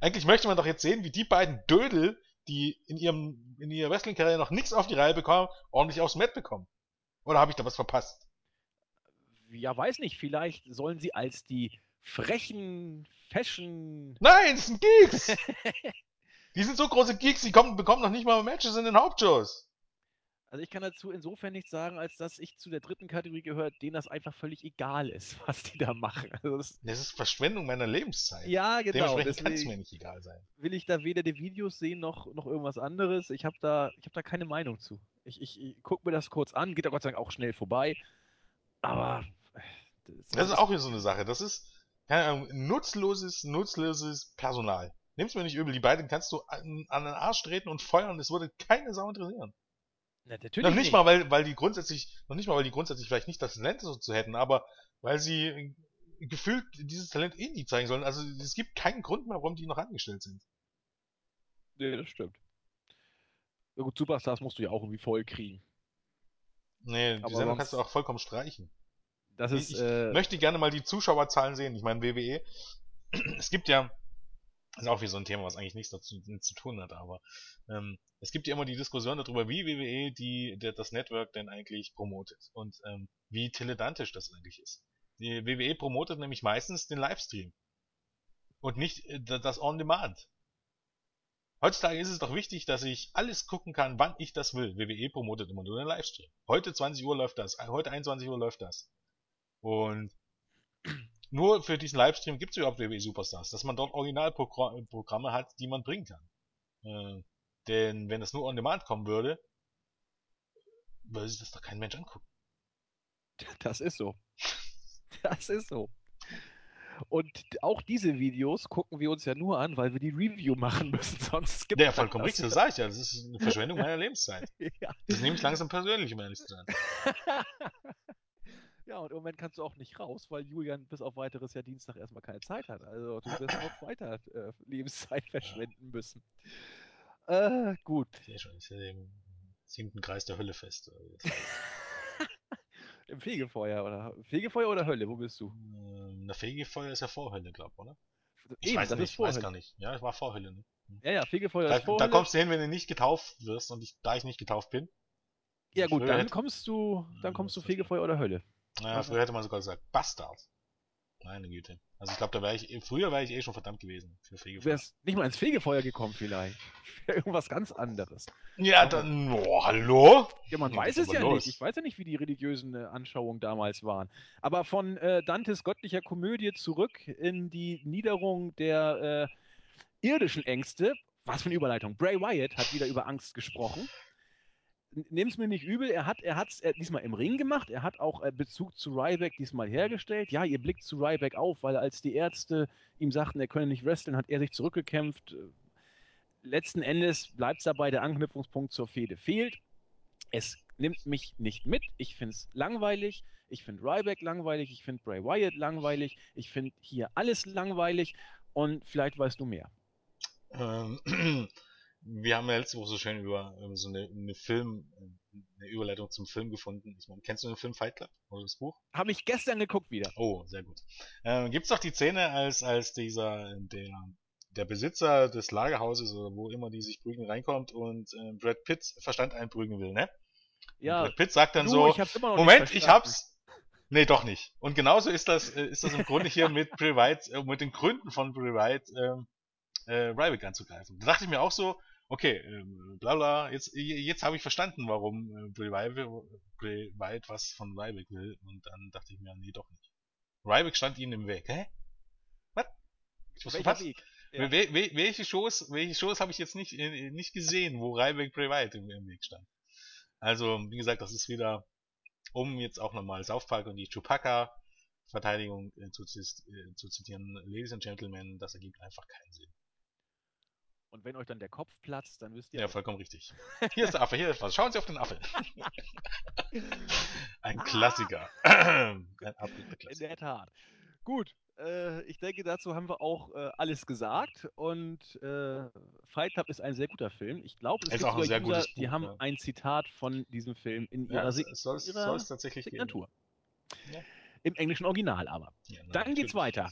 Eigentlich möchte man doch jetzt sehen, wie die beiden Dödel, die in ihrem, in ihrer Wrestling-Karriere noch nichts auf die Reihe bekommen, ordentlich aufs Mat bekommen. Oder habe ich da was verpasst? Ja, weiß nicht, vielleicht sollen sie als die frechen Fashion. Nein, das sind Geeks! [LAUGHS] die sind so große Geeks, die kommen, bekommen noch nicht mal Matches in den Hauptshows. Also ich kann dazu insofern nichts sagen, als dass ich zu der dritten Kategorie gehört, denen das einfach völlig egal ist, [LAUGHS] was die da machen. Also das, Das ist Verschwendung meiner Lebenszeit. ja, genau. Dementsprechend kann es mir nicht egal sein. will ich da weder die Videos sehen noch, noch irgendwas anderes. Ich habe da, ich hab da keine Meinung zu. Ich, ich, ich gucke mir das kurz an, geht da Gott sei Dank auch schnell vorbei. Aber äh, Das ist auch wieder so eine Sache. Das ist, keine Ahnung, nutzloses, nutzloses Personal. Nimm's mir nicht übel, die beiden kannst du an, an den Arsch treten und feuern, es würde keine Sau interessieren. Na, natürlich Noch nicht mal, weil, weil die grundsätzlich, noch nicht mal, weil die grundsätzlich vielleicht nicht das Talent dazu hätten, aber weil sie gefühlt dieses Talent eh nie zeigen sollen. Also es gibt keinen Grund mehr, warum die noch angestellt sind. Nee, das stimmt. Ja gut, Superstars musst du ja auch irgendwie voll kriegen. Nee, die Aber Sendung sonst- kannst du auch vollkommen streichen. Das Ich, ist, äh, möchte gerne mal die Zuschauerzahlen sehen. Ich meine, WWE, [CLEARS THROAT] es gibt ja, das ist auch wieder so ein Thema, was eigentlich nichts dazu zu tun hat, aber ähm, es gibt ja immer die Diskussion darüber, wie WWE die, der, das Network denn eigentlich promotet und ähm, wie dilettantisch das eigentlich ist. Die WWE promotet nämlich meistens den Livestream und nicht äh, da- das On-Demand. Heutzutage ist es doch wichtig, dass ich alles gucken kann, wann ich das will. WWE promotet immer nur den Livestream. Heute 20 Uhr läuft das, heute 21 Uhr läuft das. Und nur für diesen Livestream gibt es überhaupt WWE Superstars, dass man dort Originalprogramme hat, die man bringen kann. Äh, denn wenn das nur on demand kommen würde, würde sich das doch kein Mensch angucken. das ist so. [LAUGHS] Das ist so. Und auch diese Videos gucken wir uns ja nur an, weil wir die Review machen müssen, [LAUGHS] sonst gibt Ja, vollkommen das. richtig, das sage ich ja. Das ist eine Verschwendung meiner Lebenszeit. [LAUGHS] ja. Das nehme ich langsam persönlich, um ehrlich zu sein. Ja, und im Moment kannst du auch nicht raus, weil Julian bis auf weiteres ja Dienstag erstmal keine Zeit hat. Also du wirst [LAUGHS] auch weiter äh, Lebenszeit verschwenden müssen. Äh, gut. Ich sehe schon, ich sehe im siebten Kreis der Hölle fest. heißt. [LAUGHS] Im Fegefeuer oder Fegefeuer oder Hölle, wo bist du? Ähm, Der Fegefeuer ist ja Vorhölle, glaube ich, oder? Ich Eben, weiß das nicht, ist weiß gar nicht. Ja, es war Vorhölle, ne? Ja, ja, Fegefeuer Da, ist Vorhölle. da kommst du hin, wenn du nicht getauft wirst und ich, da ich nicht getauft bin. ja gut, dann hätte- kommst du, dann Ja, kommst du Fegefeuer oder Hölle. Naja, früher hätte man sogar gesagt, Bastard. Meine Güte. Also ich glaube, da wäre ich, früher wäre ich eh schon verdammt gewesen für Du Fegefeuer. wärst nicht mal ins Fegefeuer gekommen vielleicht. [LAUGHS] Irgendwas ganz anderes. Ja, dann, oh, hallo? Ja, man weiß es ja los. nicht. Ich weiß ja nicht, wie die religiösen äh, Anschauungen damals waren. Aber von äh, Dantes göttlicher Komödie zurück in die Niederung der äh, irdischen Ängste. Was für eine Überleitung. Bray Wyatt hat wieder über Angst gesprochen. Nimm es mir nicht übel, er hat er äh, diesmal im Ring gemacht, er hat auch äh, Bezug zu Ryback diesmal hergestellt. Ja, ihr blickt zu Ryback auf, weil als die Ärzte ihm sagten, er könne nicht wresteln, hat er sich zurückgekämpft. Äh, Letzten Endes bleibt es dabei, der Anknüpfungspunkt zur Fehde fehlt. Es nimmt mich nicht mit. Ich finde es langweilig. Ich finde Ryback langweilig. Ich finde Bray Wyatt langweilig. Ich finde hier alles langweilig. Und vielleicht weißt du mehr. Ähm, [CLEARS THROAT] wir haben ja letzte Woche so schön über ähm, so eine, eine Film, eine Überleitung zum Film gefunden. Ich meine, kennst du den Film Fight Club oder das Buch? Habe ich gestern geguckt wieder. Oh, sehr gut. Ähm, gibt's doch die Szene, als, als dieser, der, der Besitzer des Lagerhauses oder wo immer die sich prügeln reinkommt und äh, Brad Pitt Verstand einprügeln will, ne? Und Ja, Brad Pitt sagt dann du, so, ich Moment, ich hab's. Nee, doch nicht. Und genauso ist das, äh, ist das im Grunde hier mit Wyatt, äh, mit den Gründen von Wyatt, ähm, äh, Ryback anzugreifen. Da dachte ich mir auch so, okay, ähm, bla bla, jetzt, jetzt habe ich verstanden, warum äh, Bray, Wyatt, Bray Wyatt was von Ryback will. Und dann dachte ich mir, nee, doch nicht. Ryback stand ihnen im Weg. Hä? Ich wusste Weg? Ja. Wel wel welche Shows, welche Shows habe ich jetzt nicht, äh, nicht gesehen, wo Ryback Bray Wyatt im, im Weg stand? Also, wie gesagt, das ist wieder, um jetzt auch nochmal South Park und die Chewbacca Verteidigung äh, zu, äh, zu, zitieren, Ladies and Gentlemen, das ergibt einfach keinen Sinn. Und wenn euch dann der Kopf platzt, dann wisst ihr. Ja, vollkommen richtig. Hier ist der Affe, hier ist was. Schauen Sie auf den Affe. [LAUGHS] Ein Klassiker. [CLEARS THROAT] Ein Klassiker. In der Tat. Gut, äh, ich denke, dazu haben wir auch äh, alles gesagt. Und äh, Fight Club ist ein sehr guter Film. Ich glaube, es ist auch ein sehr User, gutes Buch, die haben ja. ein Zitat von diesem Film in ihrer, ja, es, soll, ihrer tatsächlich Signatur. Ja. Im englischen Original aber. Ja, Dann geht's weiter.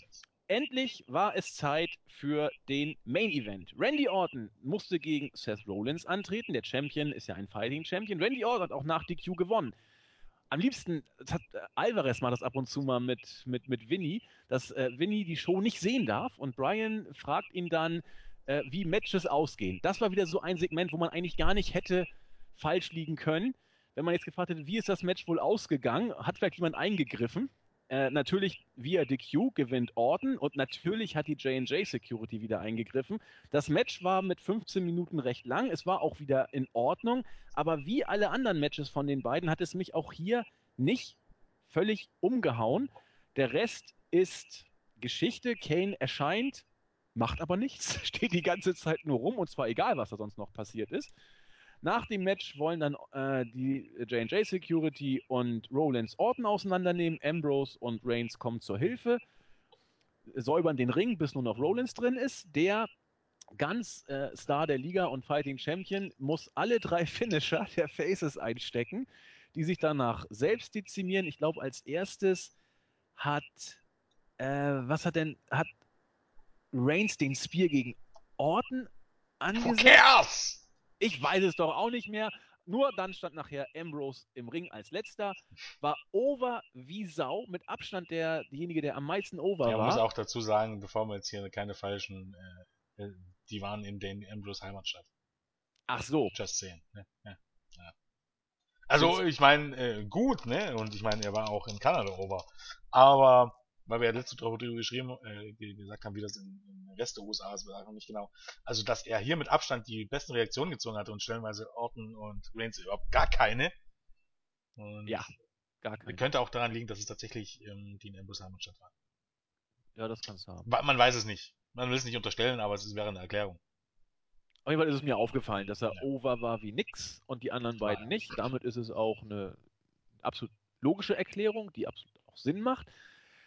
Endlich war es Zeit für den Main Event. Randy Orton musste gegen Seth Rollins antreten. Der Champion ist ja ein Fighting Champion. Randy Orton hat auch nach DQ gewonnen am liebsten, hat äh, Alvarez mal das ab und zu mal mit, mit, mit Vinny, dass äh, Vinny die Show nicht sehen darf und Brian fragt ihn dann, äh, wie Matches ausgehen. Das war wieder so ein Segment, wo man eigentlich gar nicht hätte falsch liegen können. Wenn man jetzt gefragt hätte, wie ist das Match wohl ausgegangen, hat vielleicht jemand eingegriffen. Äh, natürlich via DQ gewinnt Orton und natürlich hat die J&J Security wieder eingegriffen. Das Match war mit 15 Minuten recht lang. Es war auch wieder in Ordnung. Aber wie alle anderen Matches von den beiden hat es mich auch hier nicht völlig umgehauen. Der Rest ist Geschichte. Kane erscheint, macht aber nichts, [LAUGHS] steht die ganze Zeit nur rum und zwar egal, was da sonst noch passiert ist. Nach dem Match wollen dann äh, die J&J Security und Rollins Orton auseinandernehmen. Ambrose und Reigns kommen zur Hilfe, säubern den Ring, bis nur noch Rollins drin ist. Der ganz äh, Star der Liga und Fighting Champion muss alle drei [LAUGHS] Finisher der Faces einstecken, die sich danach selbst dezimieren. Ich glaube, als erstes hat, äh, was hat denn, hat Reigns den Spear gegen Orton angesetzt? Ich weiß es doch auch nicht mehr. Nur dann stand nachher Ambrose im Ring als letzter, war over wie Sau, mit Abstand der, derjenige, der am meisten over ja, war. Ich muss auch dazu sagen, bevor wir jetzt hier keine falschen, äh, äh die waren in den Ambrose Heimatstadt. Ach so. Just saying. Ne? Ja, ja. Also ich meine, äh, gut, ne? Und ich meine, er war auch in Kanada over. Aber weil wir ja letzte Woche darüber geschrieben, äh, gesagt haben, wie das in, im Rest der USA ist, noch nicht genau. Also, dass er hier mit Abstand die besten Reaktionen gezogen hatte und stellenweise Orton und Reigns überhaupt gar keine. Und ja, gar keine. Könnte auch daran liegen, dass es tatsächlich ähm, die in Ambrose Heimatstadt war. Ja, das kannst du haben. Man weiß es nicht. Man will es nicht unterstellen, aber es wäre eine Erklärung. Auf jeden Fall ist es mir aufgefallen, dass er ja. over war wie nix und die anderen beiden nicht. Damit ist es auch eine absolut logische Erklärung, die absolut auch Sinn macht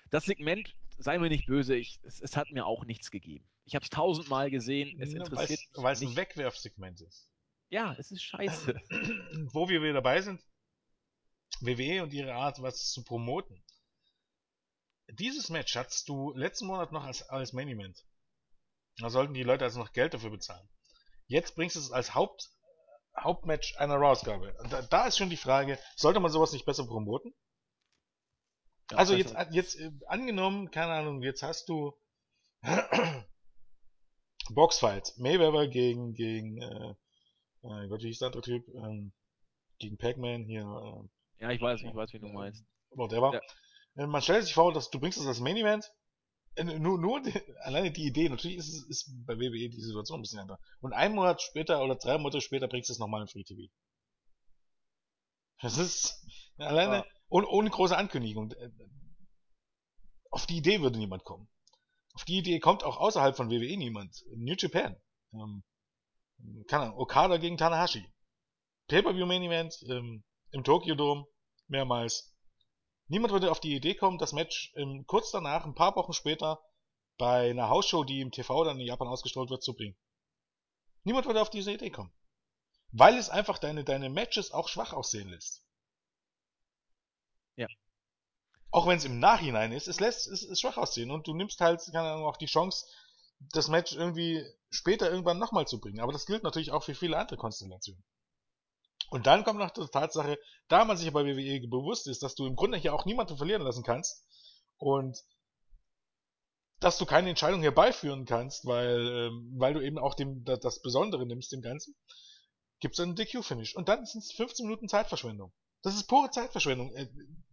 das Segment, sei mir nicht böse, ich, es, es, hat mir auch nichts gegeben. Ich habe es tausendmal gesehen, es interessiert mich Weil es ein Wegwerfsegment ist. Ja, es ist scheiße. [CLEARS THROAT] [CLEARS THROAT] Wo wir wieder dabei sind, WWE und ihre Art, was zu promoten. Dieses Match hattest du letzten Monat noch als, als Main Event. Da sollten die Leute also noch Geld dafür bezahlen. Jetzt bringst du es als Haupt, Hauptmatch einer Raw-Ausgabe. Da, da ist schon die Frage, sollte man sowas nicht besser promoten? Also jetzt, jetzt äh, angenommen, keine Ahnung, jetzt hast du [CLEARS THROAT] Boxfight, Mayweather gegen, gegen, äh, äh, Gott, wie hieß der andere Typ, ähm, gegen Pac-Man hier. Äh, ja, ich weiß, ich weiß, wie du meinst. Whatever. Ja. Äh, man stellt sich vor, dass du bringst das als Main Event. Äh, nur, nur die, [LAUGHS] alleine die Idee, natürlich ist es ist bei WWE die Situation ein bisschen anders. Und einen Monat später oder drei Monate später bringst du es nochmal in Free TV. Das ist alleine, ja. Ohne, ohne große Ankündigung. Äh, auf die Idee würde niemand kommen. Auf die Idee kommt auch außerhalb von WWE niemand. New Japan. Ähm, keine Ahnung, Okada gegen Tanahashi. Pay-Per-View Main Event ähm, im Tokyo Dome mehrmals. Niemand würde auf die Idee kommen, das Match ähm, kurz danach, ein paar Wochen später, bei einer Hausshow, die im TV dann in Japan ausgestrahlt wird, zu bringen. Niemand würde auf diese Idee kommen. Weil es einfach deine, deine Matches auch schwach aussehen lässt. Ja. Auch wenn es im Nachhinein ist, es lässt es, es schwach aussehen und du nimmst halt, keine Ahnung, auch die Chance, das Match irgendwie später irgendwann nochmal zu bringen. Aber das gilt natürlich auch für viele andere Konstellationen. Und dann kommt noch die Tatsache, da man sich bei WWE bewusst ist, dass du im Grunde hier auch niemanden verlieren lassen kannst und dass du keine Entscheidung herbeiführen kannst, weil, ähm, weil du eben auch dem, das Besondere nimmst dem Ganzen, gibt es einen DQ-Finish. Und dann sind es 15 Minuten Zeitverschwendung. Das ist pure Zeitverschwendung.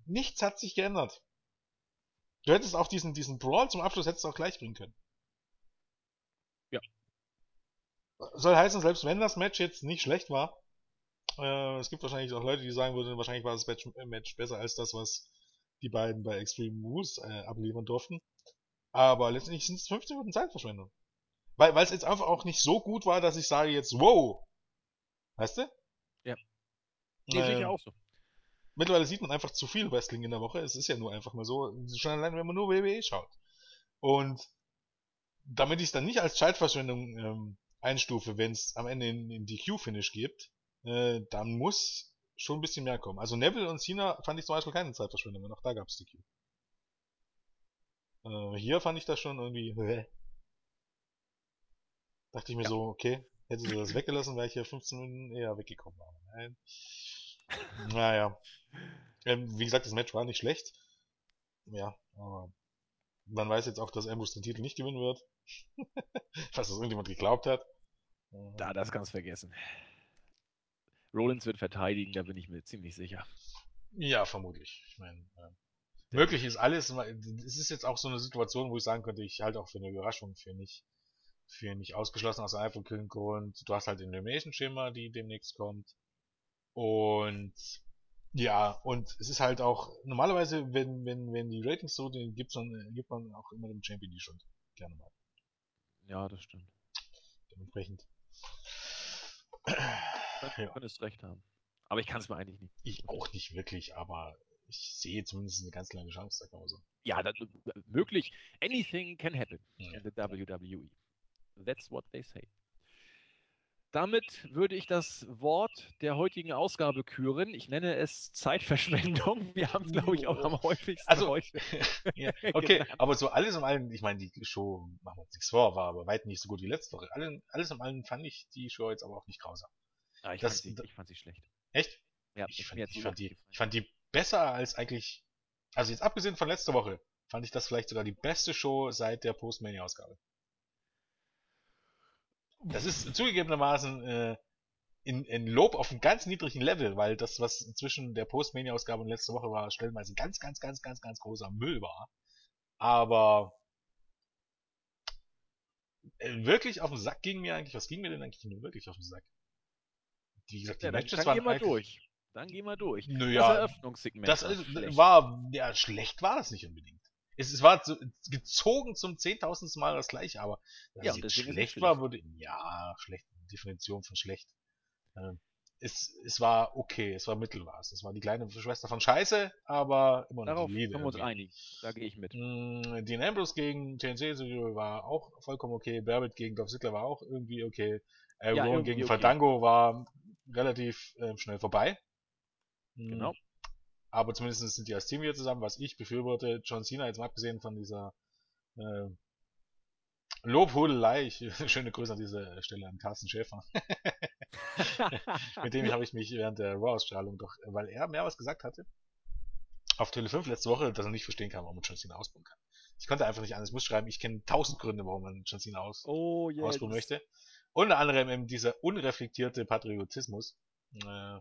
Nichts hat sich geändert. Du hättest auch diesen, diesen Brawl zum Abschluss hättest auch gleich bringen können. Soll heißen, selbst wenn das Match jetzt nicht schlecht war, äh, es gibt wahrscheinlich auch Leute, die sagen würden, wahrscheinlich war das Match, äh, Match besser als das, was die beiden bei Extreme Rules äh, abliefern durften. Aber letztendlich sind es 15 Minuten Zeitverschwendung. Weil es jetzt einfach auch nicht so gut war, dass ich sage jetzt, wow. Weißt du? Ja. Nee, sehe ich Ähm, auch so. Mittlerweile sieht man einfach zu viel Wrestling in der Woche. Es ist ja nur einfach mal so, schon allein, wenn man nur WWE schaut. Und damit ich es dann nicht als Zeitverschwendung ähm, einstufe, wenn es am Ende in, in DQ-Finish gibt, äh, dann muss schon ein bisschen mehr kommen. Also Neville und Cena fand ich zum Beispiel keine Zeitverschwendung, und auch da gab es DQ. Äh, hier fand ich das schon irgendwie. [LAUGHS] Äh. Dachte ich mir Ja. so, okay, hätte sie das weggelassen, wäre ich hier 15 Minuten eher weggekommen. Aber nein. Naja. Ähm, wie gesagt, das Match war nicht schlecht. Ja, aber man weiß jetzt auch, dass Ambrose den Titel nicht gewinnen wird. [LAUGHS] Falls das irgendjemand geglaubt hat. Da, das kannst du vergessen. Rollins wird verteidigen, da bin ich mir ziemlich sicher. Ja, vermutlich. Ich meine, äh, möglich ist alles. Es ist jetzt auch so eine Situation, wo ich sagen könnte, ich halte auch für eine Überraschung für nicht, für nicht ausgeschlossen aus einem einfachen Grund. Du hast halt den Elimination-Schema, die demnächst kommt. Und ja, und es ist halt auch, normalerweise, wenn, wenn, wenn die Ratings so, den gibt's dann, gibt man auch immer dem Champion die Schuld. Gerne mal. Ja, das stimmt. Dementsprechend. Du Ja. könntest recht haben. Aber ich kann es mir eigentlich nicht. Ich auch nicht wirklich, aber ich sehe zumindest eine ganz kleine Chance, wir mal so. Ja, das, möglich. Anything can happen Ja. in the WWE. That's what they say. Damit würde ich das Wort der heutigen Ausgabe küren. Ich nenne es Zeitverschwendung. [LAUGHS] Wir haben es, glaube ich, auch am häufigsten Also, heute. [LAUGHS] ja, [LAUGHS] okay, genannt. aber so alles im Allen, ich meine, die Show, machen wir uns nichts vor, war aber weit nicht so gut wie letzte Woche. Alle, alles im Allen fand ich die Show jetzt aber auch nicht grausam. Ah, ich, das- fand sie, ich fand sie schlecht. Echt? Ja, Ich fand, ich, fand die, ich fand die besser als eigentlich, also jetzt abgesehen von letzter Woche, fand ich das vielleicht sogar die beste Show seit der Postmania-Ausgabe. Das ist zugegebenermaßen äh, in, in Lob auf einem ganz niedrigen Level, weil das, was zwischen der Postmania-Ausgabe und letzter Woche war, stellenweise ganz, ganz, ganz, ganz, ganz großer Müll war. Aber äh, wirklich auf den Sack ging mir eigentlich, was ging mir denn eigentlich nur wirklich auf den Sack? Wie gesagt, die Ja, Matches dann waren wir eigentlich- durch. Dann gehen wir durch. Nö, Das Eröffnungssegment. das ist, schlecht. war, ja, schlecht war das nicht unbedingt. Es, es war zu, gezogen zum zehntausendsten Mal das gleiche, aber dass Ja, es schlecht war, würde, ja, schlecht, Definition von schlecht. Ähm, es, es war okay, es war mittelmaß. Es war die kleine Schwester von Scheiße, aber immer noch Darauf können wir uns einigen. Da gehe ich mit. Mm, Dean Ambrose gegen TNC war auch vollkommen okay. Barrett gegen Dolph Ziggler war auch irgendwie okay. Ja, Aaron irgendwie gegen okay. Fandango war relativ äh, schnell vorbei. Mm, Genau. Aber zumindest sind die als Team wieder zusammen, was ich befürworte. John Cena, jetzt mal abgesehen von dieser äh, Lobhudelei, ich, [LAUGHS] schöne Grüße an dieser Stelle an Carsten Schäfer. [LAUGHS] Mit dem habe ich mich während der Raw-Ausstrahlung doch, weil er mehr was gesagt hatte, auf Tele 5 letzte Woche, dass er nicht verstehen kann, warum man John Cena ausbauen kann. Ich konnte einfach nicht anders. Ich muss schreiben, ich kenne tausend Gründe, warum man John Cena aus, oh, yes. ausbauen möchte. Unter anderem eben dieser unreflektierte Patriotismus. Äh,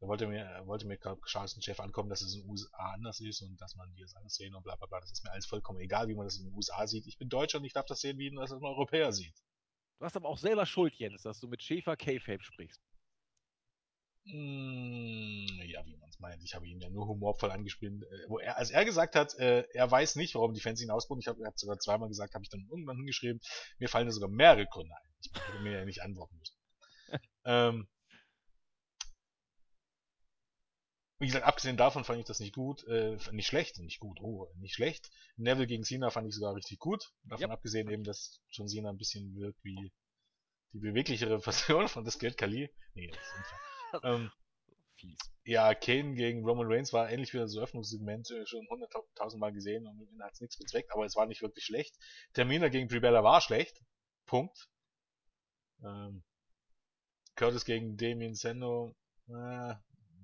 da wollte mir, wollte mir glaub, Charles Chef ankommen, dass es in den USA anders ist und dass man die das anders sehen und bla bla bla. Das ist mir alles vollkommen egal, wie man das in den USA sieht. Ich bin Deutscher und ich darf das sehen, wie man das ein Europäer sieht. Du hast aber auch selber Schuld, Jens, dass du mit Schäfer K-Fape sprichst. Mm, ja, wie man es meint. Ich habe ihn ja nur humorvoll angespielt. Äh, wo er, als er gesagt hat, äh, er weiß nicht, warum die Fans ihn ausbauen, ich habe hat sogar zweimal gesagt, habe ich dann irgendwann hingeschrieben, mir fallen da sogar mehrere Gründe ein. Ich hätte mir ja nicht antworten müssen. [LAUGHS] ähm, wie gesagt, abgesehen davon fand ich das nicht gut, äh, nicht schlecht, nicht gut, oh, nicht schlecht. Neville gegen Cena fand ich sogar richtig gut. Davon Ja. abgesehen eben, dass John Cena ein bisschen wirkt wie die beweglichere [LAUGHS] Version von das Geld Kali. Nee, das ist unfair. ähm, Fies. ja, Kane gegen Roman Reigns war ähnlich wie das Öffnungssegment äh, schon hunderttausend Mal gesehen und Ende hat es nichts bezweckt, aber es war nicht wirklich schlecht. Termina gegen Brie Bella war schlecht. Punkt. Ähm, Curtis gegen Damien Sendo äh,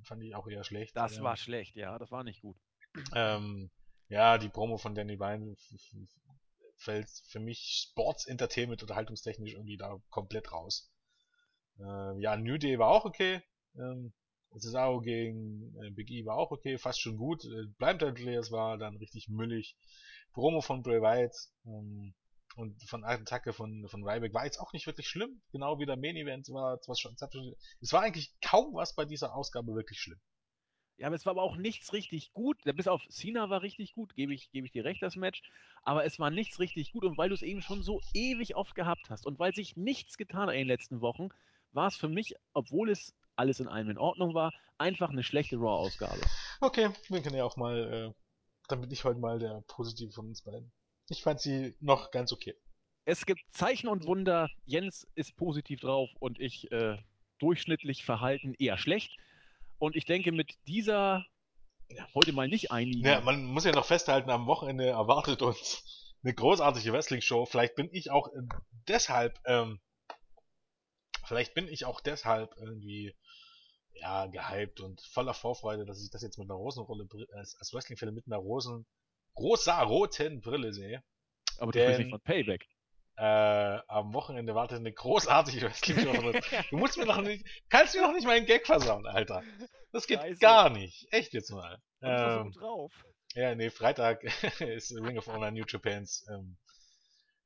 fand ich auch eher schlecht. Das war schlecht, ja, das war nicht gut. Ähm, ja, die Promo von Danny Bryan fällt für mich Sports Entertainment unterhaltungstechnisch irgendwie da komplett raus. Äh, ja, New Day war auch okay. Ähm, Cesaro gegen äh, Big E war auch okay, fast schon gut. Äh, Blind Players war dann richtig müllig. Promo von Bray Wyatt ähm, und von Attacke von, von Ryback war jetzt auch nicht wirklich schlimm. Genau wie der Main Event war. Es war eigentlich kaum was bei dieser Ausgabe wirklich schlimm. Ja, aber es war aber auch nichts richtig gut. Bis auf Cena war richtig gut, gebe ich, gebe ich dir recht, das Match. Aber es war nichts richtig gut. Und weil du es eben schon so ewig oft gehabt hast und weil sich nichts getan hat in den letzten Wochen, war es für mich, obwohl es alles in allem in Ordnung war, einfach eine schlechte Raw-Ausgabe. Okay, wir können ja auch mal, äh, dann bin ich heute mal der Positive von uns beiden. Ich fand sie noch ganz okay. Es gibt Zeichen und Wunder. Jens ist positiv drauf und ich äh, durchschnittlich verhalten eher schlecht. Und ich denke, mit dieser heute mal nicht einigen. Ja, man muss ja noch festhalten, am Wochenende erwartet uns eine großartige Wrestling-Show. Vielleicht bin ich auch äh, deshalb, ähm, vielleicht bin ich auch deshalb irgendwie, ja, gehypt und voller Vorfreude, dass ich das jetzt mit einer Rosenrolle, als, als Wrestling-Fan mit einer Rosen, rosa-roten Brille sehe. Aber du sprichst nicht von Payback. Äh, am Wochenende wartet eine großartige Wrestling-Show. [LAUGHS] du musst mir doch nicht, kannst mir doch nicht meinen Gag versauen, Alter. Das geht Scheiße. gar nicht. Echt jetzt mal. Und ähm, so drauf. Ja, nee, Freitag [LAUGHS] ist Ring of Honor New Japans ähm,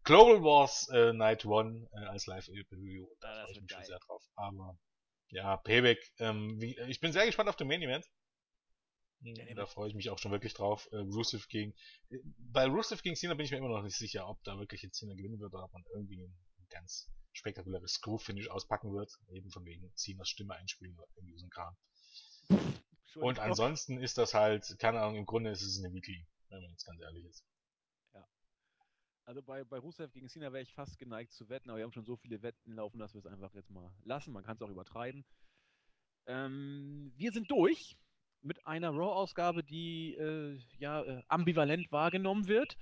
Global Wars äh, Night One äh, als Live-Review. Da ja, freue ich mich geil. schon sehr drauf. Aber ja, Payback. Ähm, wie, ich bin sehr gespannt auf den Main Event. Ja, da freue ich mich auch schon wirklich drauf. Äh, Rusev gegen. Äh, bei Rusev gegen Cena bin ich mir immer noch nicht sicher, ob da wirklich jetzt Cena gewinnen wird oder ob man irgendwie ein ganz spektakuläres Screw-Finish auspacken wird. Eben von wegen Cenas Stimme einspielen oder irgendwie so ein Kram. Und ansonsten ist das halt, keine Ahnung, im Grunde ist es eine Weekly, wenn man jetzt ganz ehrlich ist. Ja. Also bei, bei Rusev gegen Cena wäre ich fast geneigt zu wetten, aber wir haben schon so viele Wetten laufen, dass wir es einfach jetzt mal lassen. Man kann es auch übertreiben. Ähm, wir sind durch mit einer Raw-Ausgabe, die äh, ja äh, ambivalent wahrgenommen wird.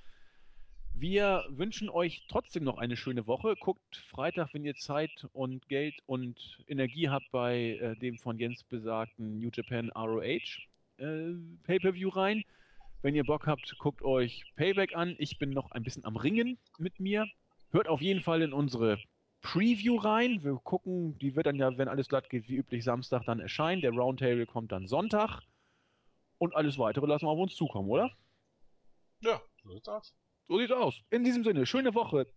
Wir wünschen euch trotzdem noch eine schöne Woche. Guckt Freitag, wenn ihr Zeit und Geld und Energie habt, bei äh, dem von Jens besagten New Japan ROH äh, Pay-Per-View rein. Wenn ihr Bock habt, guckt euch Payback an. Ich bin noch ein bisschen am Ringen mit mir. Hört auf jeden Fall in unsere Preview rein. Wir gucken, die wird dann ja, wenn alles glatt geht, wie üblich Samstag dann erscheinen. Der Roundtable kommt dann Sonntag. Und alles weitere lassen wir auf uns zukommen, oder? Ja, so sieht's aus. So sieht's aus. In diesem Sinne, schöne Woche.